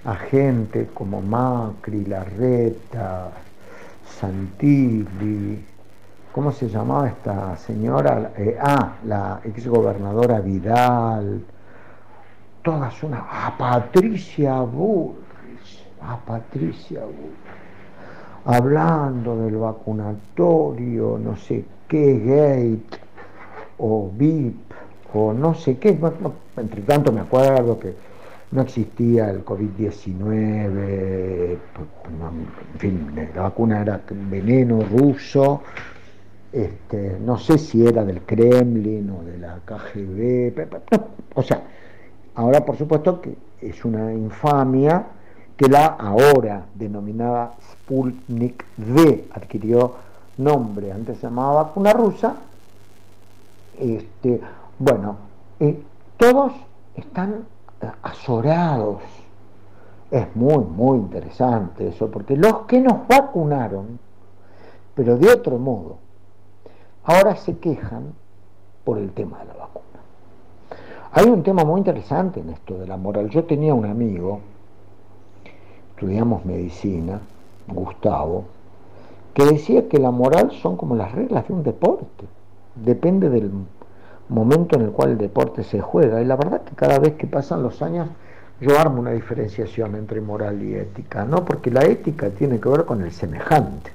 a gente como Macri, Larreta, Santilli, ¿cómo se llamaba esta señora? Eh, ah, la ex gobernadora Vidal, todas una, a Patricia Bullrich, a Patricia Bullrich, hablando del vacunatorio, no sé qué, gate, o VIP, o no sé qué, entre tanto me acuerdo que no existía el COVID-19, no, en fin, la vacuna era veneno ruso, este, no sé si era del Kremlin o de la KGB, pe- pe- no, o sea, ahora por supuesto que es una infamia que la ahora denominada Sputnik V adquirió nombre, antes se llamaba vacuna rusa, este, bueno, eh, todos están azorados. Es muy, muy interesante eso, porque los que nos vacunaron, pero de otro modo, ahora se quejan por el tema de la vacuna. Hay un tema muy interesante en esto de la moral. Yo tenía un amigo, estudiamos medicina, Gustavo, que decía que la moral son como las reglas de un deporte. Depende del momento en el cual el deporte se juega. Y la verdad que cada vez que pasan los años yo armo una diferenciación entre moral y ética, ¿no? Porque la ética tiene que ver con el semejante.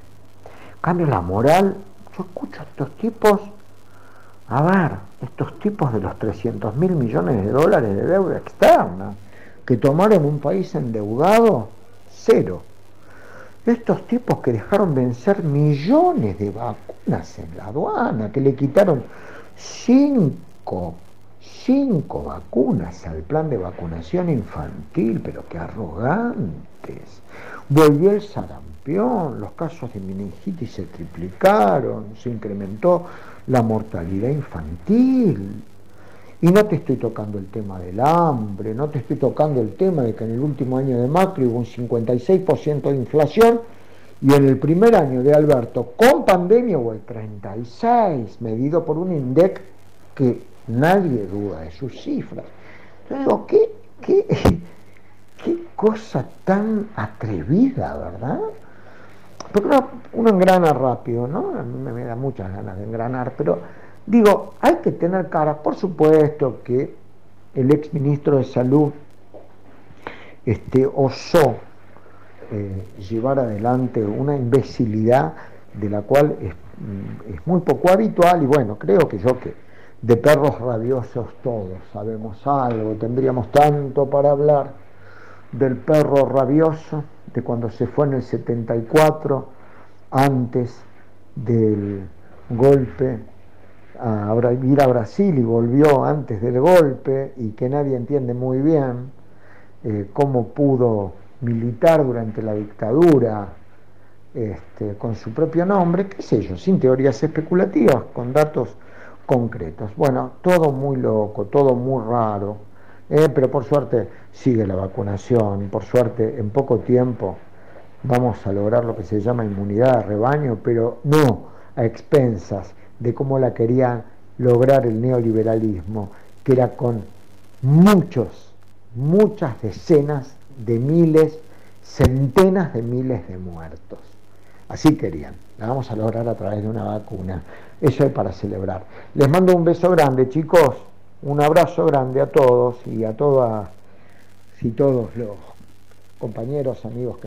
Cambio, la moral, yo escucho a estos tipos, a ver, estos tipos de los 300 mil millones de dólares de deuda externa, que tomaron un país endeudado, cero. Estos tipos que dejaron vencer millones de vacunas en la aduana, que le quitaron cinco, cinco vacunas al plan de vacunación infantil, pero que arrogantes. Volvió el sarampión, los casos de meningitis se triplicaron, se incrementó la mortalidad infantil. Y no te estoy tocando el tema del hambre, no te estoy tocando el tema de que en el último año de Macri hubo un 56% de inflación y en el primer año de Alberto con pandemia hubo el 36, medido por un INDEC que nadie duda de sus cifras. Yo digo, ¿qué, qué, qué cosa tan atrevida, ¿verdad? Porque uno, uno engrana rápido, ¿no? A mí me, da muchas ganas de engranar, pero digo, hay que tener cara, por supuesto que el ex ministro de Salud este, osó eh, llevar adelante una imbecilidad de la cual es, es muy poco habitual y bueno, creo que yo que de perros rabiosos todos sabemos algo, tendríamos tanto para hablar del perro rabioso, de cuando se fue en el 74, antes del golpe a ir a Brasil y volvió antes del golpe y que nadie entiende muy bien eh, cómo pudo militar durante la dictadura este, con su propio nombre, qué sé yo, sin teorías especulativas, con datos concretos. Bueno, todo muy loco, todo muy raro, eh, pero por suerte sigue la vacunación, por suerte en poco tiempo vamos a lograr lo que se llama inmunidad de rebaño, pero no a expensas de cómo la quería lograr el neoliberalismo, que era con muchos, muchas decenas de miles, centenas de miles de muertos. Así querían. La vamos a lograr a través de una vacuna. Eso es para celebrar. Les mando un beso grande, chicos. Un abrazo grande a todos y a todas y todos los compañeros, amigos que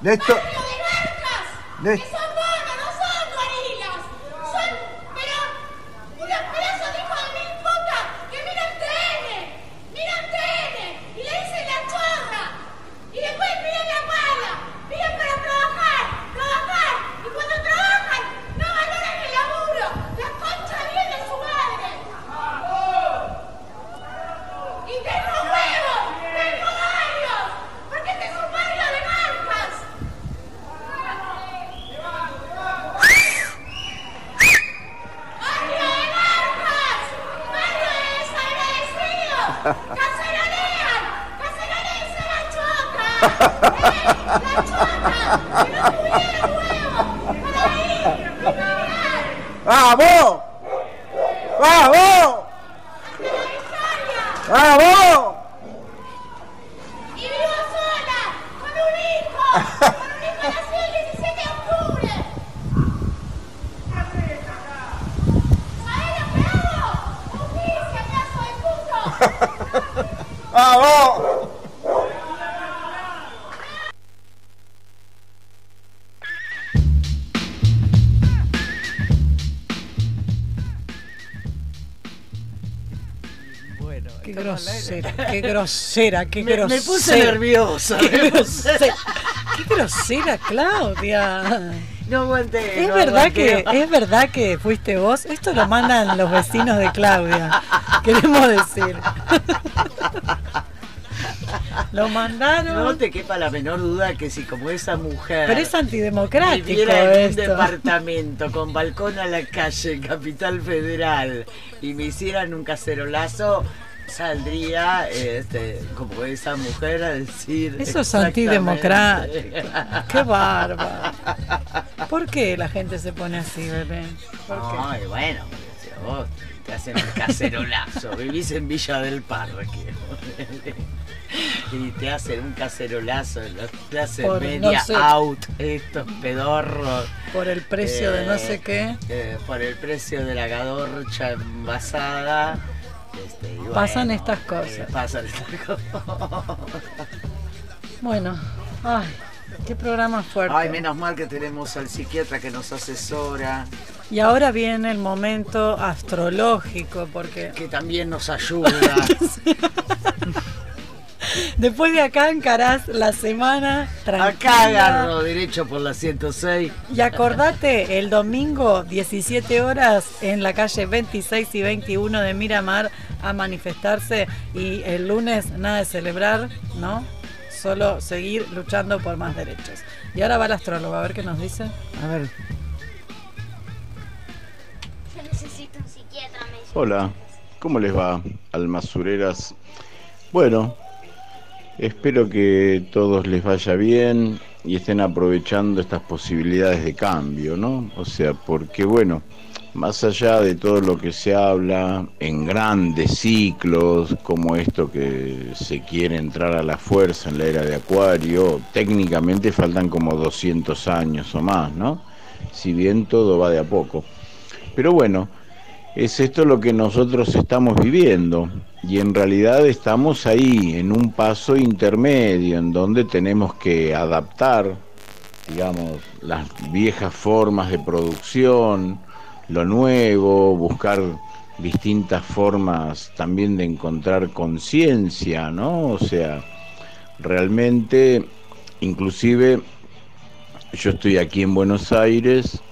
Néstor, ¡Barrio de! Qué grosera, qué Me- me grosera. puse nerviosa, Qué me grosera, qué grosera, Claudia. No aguanté. Es no verdad que es verdad que fuiste vos. Esto lo mandan los vecinos de Claudia. Queremos decir. Lo mandaron. No te quepa la menor duda que si como esa mujer Pero es antidemocrático viviera en un departamento con balcón a la calle Capital Federal y me hicieran un cacerolazo, saldría este, como esa mujer a decir. Eso es antidemocrático. Qué bárbaro. ¿Por qué la gente se pone así, bebé? ¿Por qué? Ay, bueno, vos te hacen el cacerolazo, vivís en Villa del Parque. Y te hacen un cacerolazo, los clase Por, media no sé. out, estos pedorros. Por el precio de no sé qué. eh, por el precio de la gadorcha envasada. Y Pasan bueno, estas eh, cosas. pasan estas cosas. Bueno, ay, qué programa fuerte. Ay, menos mal que tenemos al psiquiatra que nos asesora. Y ahora viene el momento astrológico, porque... Que también nos ayuda. Después de acá encarás la semana tranquila. Acá agarro derecho por la 106. Y acordate, el domingo, 17 horas, en la calle 26 y 21 de Miramar, a manifestarse. Y el lunes, nada de celebrar, ¿no? Solo seguir luchando por más derechos. Y ahora va el astrólogo, a ver qué nos dice. A ver. Yo necesito un psiquiatra, me dice. Hola, ¿cómo les va, almasureras? Bueno, espero que todos les vaya bien y estén aprovechando estas posibilidades de cambio, ¿no? O sea, porque bueno, más allá de todo lo que se habla en grandes ciclos, como esto que se quiere entrar a la fuerza en la era de Acuario, técnicamente faltan como 200 años o más, ¿no? Si bien todo va de a poco. Pero bueno, es esto lo que nosotros estamos viviendo y en realidad estamos ahí en un paso intermedio en donde tenemos que adaptar, digamos, las viejas formas de producción, lo nuevo, buscar distintas formas también de encontrar conciencia, ¿no? O sea, realmente, inclusive, yo estoy aquí en Buenos Aires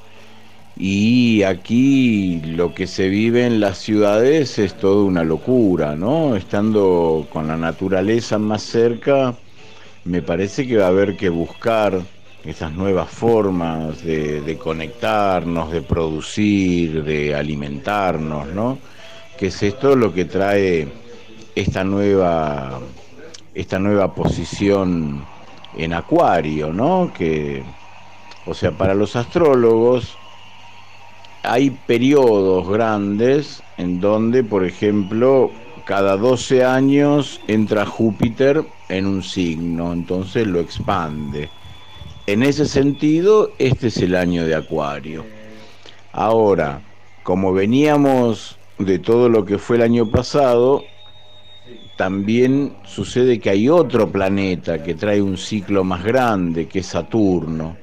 y aquí lo que se vive en las ciudades es toda una locura, ¿no? Estando con la naturaleza más cerca, me parece que va a haber que buscar esas nuevas formas de, de conectarnos, de producir, de alimentarnos, ¿no? Que es esto lo que trae esta nueva, esta nueva posición en Acuario, ¿no? Que, o sea, para los astrólogos hay periodos grandes en donde, por ejemplo, cada 12 años entra Júpiter en un signo, entonces lo expande. En ese sentido, este es el año de Acuario. Ahora, como veníamos de todo lo que fue el año pasado, también sucede que hay otro planeta que trae un ciclo más grande, que es Saturno.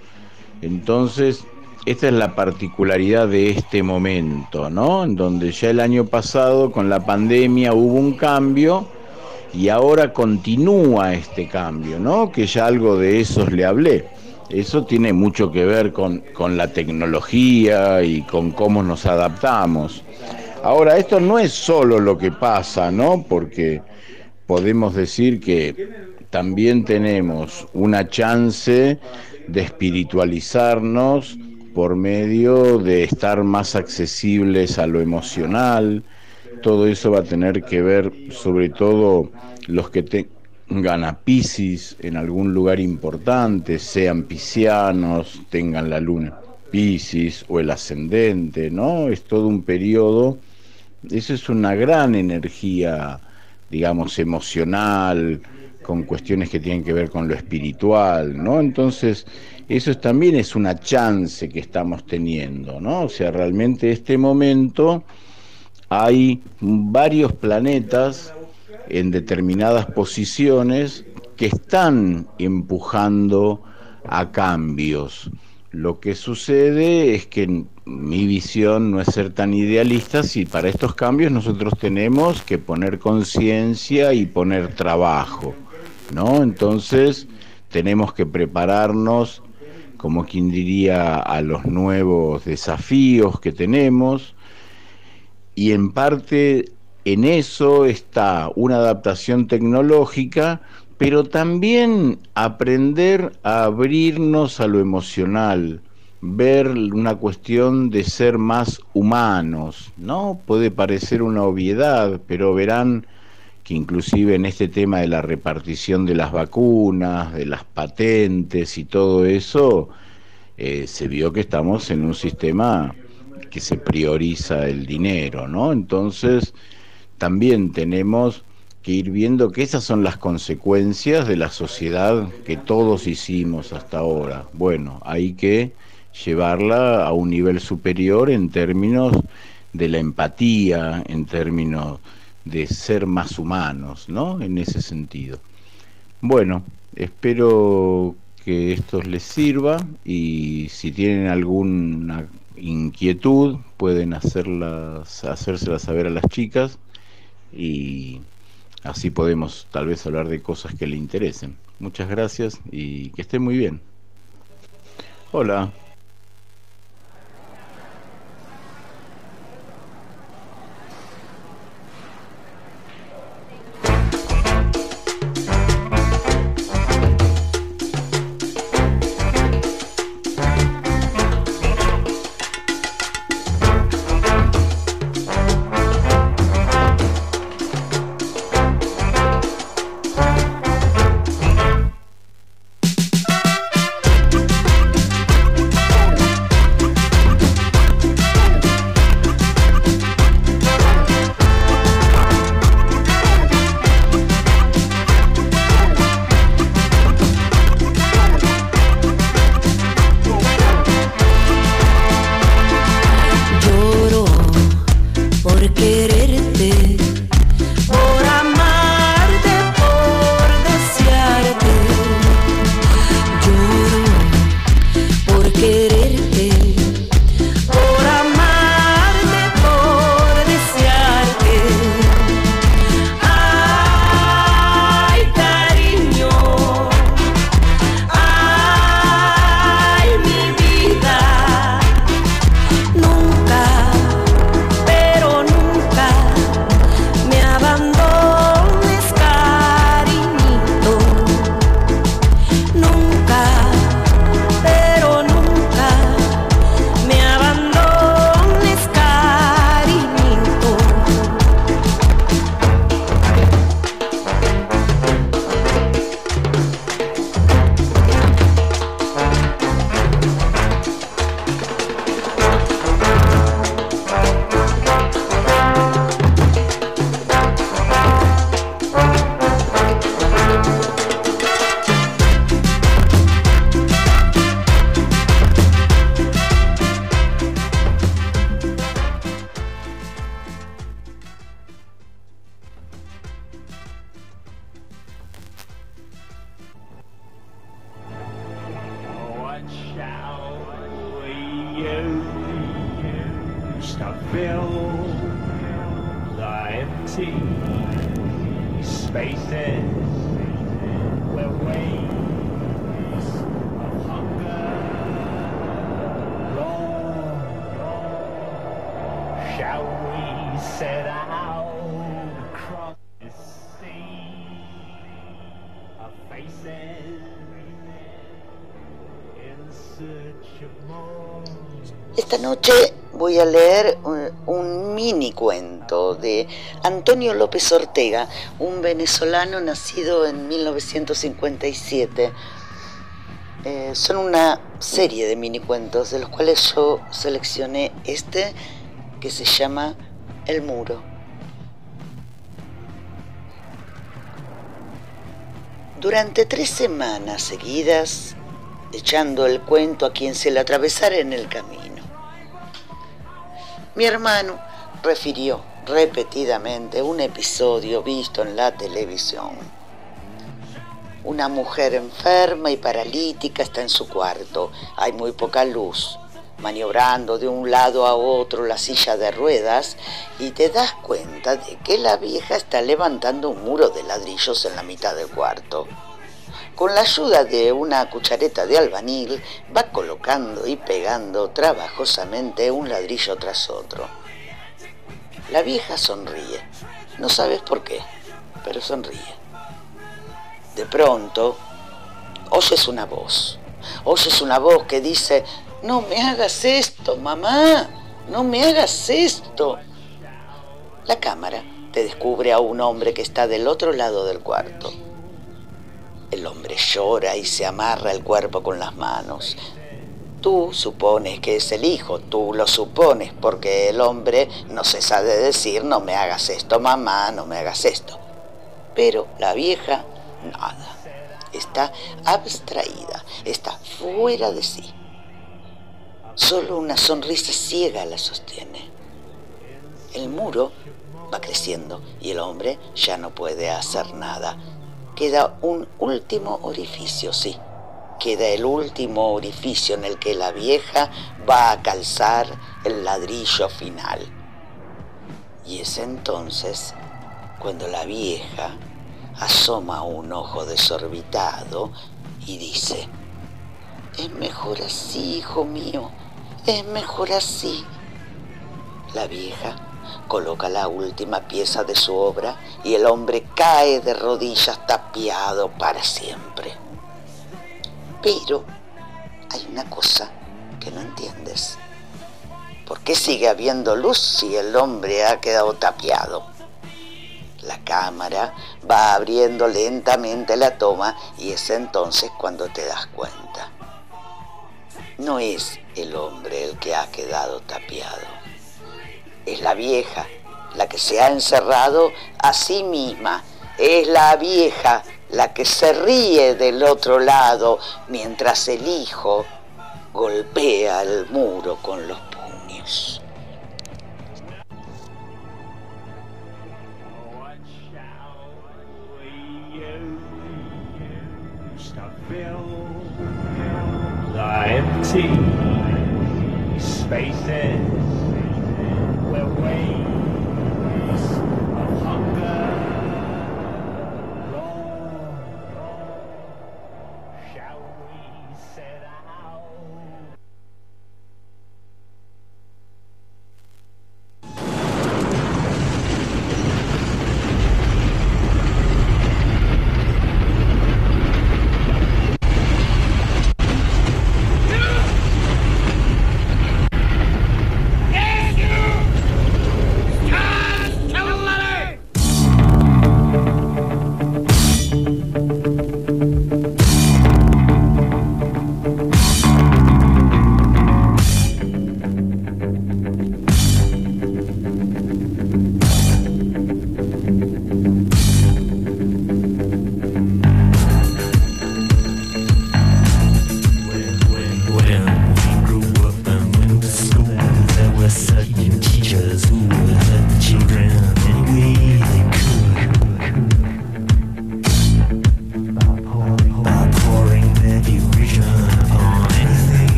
Entonces, esta es la particularidad de este momento, ¿no? En donde ya el año pasado con la pandemia hubo un cambio y ahora continúa este cambio, ¿no? Que ya algo de esos le hablé. Eso tiene mucho que ver con, con la tecnología y con cómo nos adaptamos. Ahora, esto no es solo lo que pasa, ¿no? Porque podemos decir que también tenemos una chance de espiritualizarnos por medio de estar más accesibles a lo emocional. Todo eso va a tener que ver, sobre todo los que tengan a Pisces en algún lugar importante, sean piscianos, tengan la luna Pisces o el ascendente, ¿no? Es todo un periodo, eso es una gran energía, digamos, emocional, con cuestiones que tienen que ver con lo espiritual, ¿no? Entonces, eso es- también es una chance que estamos teniendo, ¿no? O sea, realmente este momento hay varios planetas en determinadas posiciones que están empujando a cambios. Lo que sucede es que mi visión no es ser tan idealista si para estos cambios nosotros tenemos que poner conciencia y poner trabajo, ¿no? Entonces tenemos que prepararnos, como quien diría, a los nuevos desafíos que tenemos y en parte en eso está una adaptación tecnológica, pero también aprender a abrirnos a lo emocional, ver una cuestión de ser más humanos, ¿no? Puede parecer una obviedad, pero verán que inclusive en este tema de la repartición de las vacunas, de las patentes y todo eso, eh, se vio que estamos en un sistema que se prioriza el dinero, ¿no? Entonces, también tenemos que ir viendo que esas son las consecuencias de la sociedad que todos hicimos hasta ahora. Bueno, hay que llevarla a un nivel superior en términos de la empatía, en términos de ser más humanos, ¿no? En ese sentido. Bueno, espero que esto les sirva y si tienen alguna inquietud pueden hacerlas, hacérselas saber a las chicas y Así podemos tal vez hablar de cosas que le interesen. Muchas gracias y que esté muy bien. Hola. Venezolano nacido en 1957. Eh, son una serie de mini cuentos de los cuales yo seleccioné este que se llama El Muro. Durante tres semanas seguidas, echando el cuento a quien se le atravesara en el camino. Mi hermano refirió repetidamente un episodio visto en la televisión. Una mujer enferma y paralítica está en su cuarto. Hay muy poca luz, maniobrando de un lado a otro la silla de ruedas y te das cuenta de que la vieja está levantando un muro de ladrillos en la mitad del cuarto. Con la ayuda de una cuchareta de albanil va colocando y pegando trabajosamente un ladrillo tras otro. La vieja sonríe. No sabes por qué, pero sonríe. De pronto, oyes una voz. Oyes una voz que dice, no me hagas esto, mamá, no me hagas esto. La cámara te descubre a un hombre que está del otro lado del cuarto. El hombre llora y se amarra el cuerpo con las manos. Tú supones que es el hijo, tú lo supones porque el hombre no cesa de decir no me hagas esto, mamá, no me hagas esto. Pero la vieja, nada. Está abstraída, está fuera de sí. Solo una sonrisa ciega la sostiene. El muro va creciendo y el hombre ya no puede hacer nada. Queda un último orificio, sí. Queda el último orificio en el que la vieja va a calzar el ladrillo final. Y es entonces cuando la vieja asoma un ojo desorbitado y dice, es mejor así, hijo mío, es mejor así. La vieja coloca la última pieza de su obra y el hombre cae de rodillas tapiado para siempre. Pero hay una cosa que no entiendes. ¿Por qué sigue habiendo luz si el hombre ha quedado tapiado? La cámara va abriendo lentamente la toma y es entonces cuando te das cuenta. No es el hombre el que ha quedado tapiado. Es la vieja la que se ha encerrado a sí misma. Es la vieja la que se ríe del otro lado mientras el hijo golpea el muro con los puños.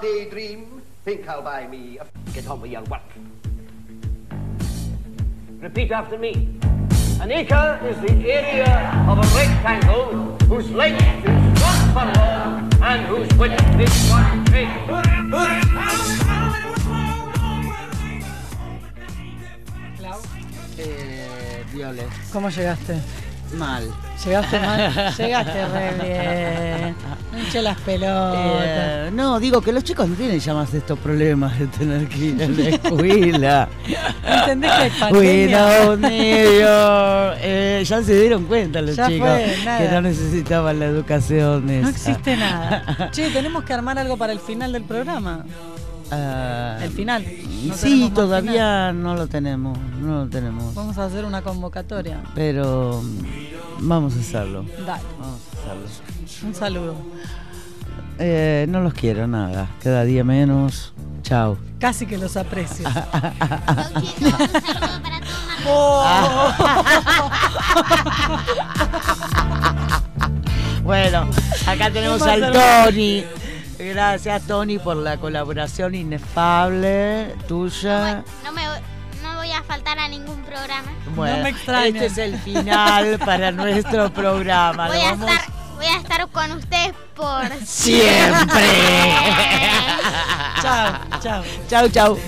Daydream. Think I'll buy me a... Get on with your work. Repeat after me. An acre is the area of a rectangle whose length is one furlong and whose width is one Violet. ¿Cómo llegaste? Mal. Llegaste mal. Llegaste re bien. No hinché las pelotas. Eh, no, digo que los chicos no tienen ya más estos problemas de tener que ir a la escuela. ¿Entendés que hay pandemia? Eh, ya se dieron cuenta los Ya chicos fue, que no necesitaban la educación. No esa. existe nada. Che, tenemos que armar algo para el final del programa. Ah, El final. No sí, todavía no lo tenemos, no lo tenemos. Vamos a hacer una convocatoria. Pero mm, vamos a hacerlo. Dale. Vamos a hacerlo. Un saludo. Eh, no los quiero nada, cada día menos. Chao. Casi que los aprecio. Bueno, acá tenemos ¿Qué al Tony. Gracias, Tony, por la colaboración inefable tuya. No me no voy a faltar a ningún programa. Bueno, este es el final para nuestro programa. Voy a vamos- estar voy a estar con ustedes por Siempre. chao, chao. Chau, chau.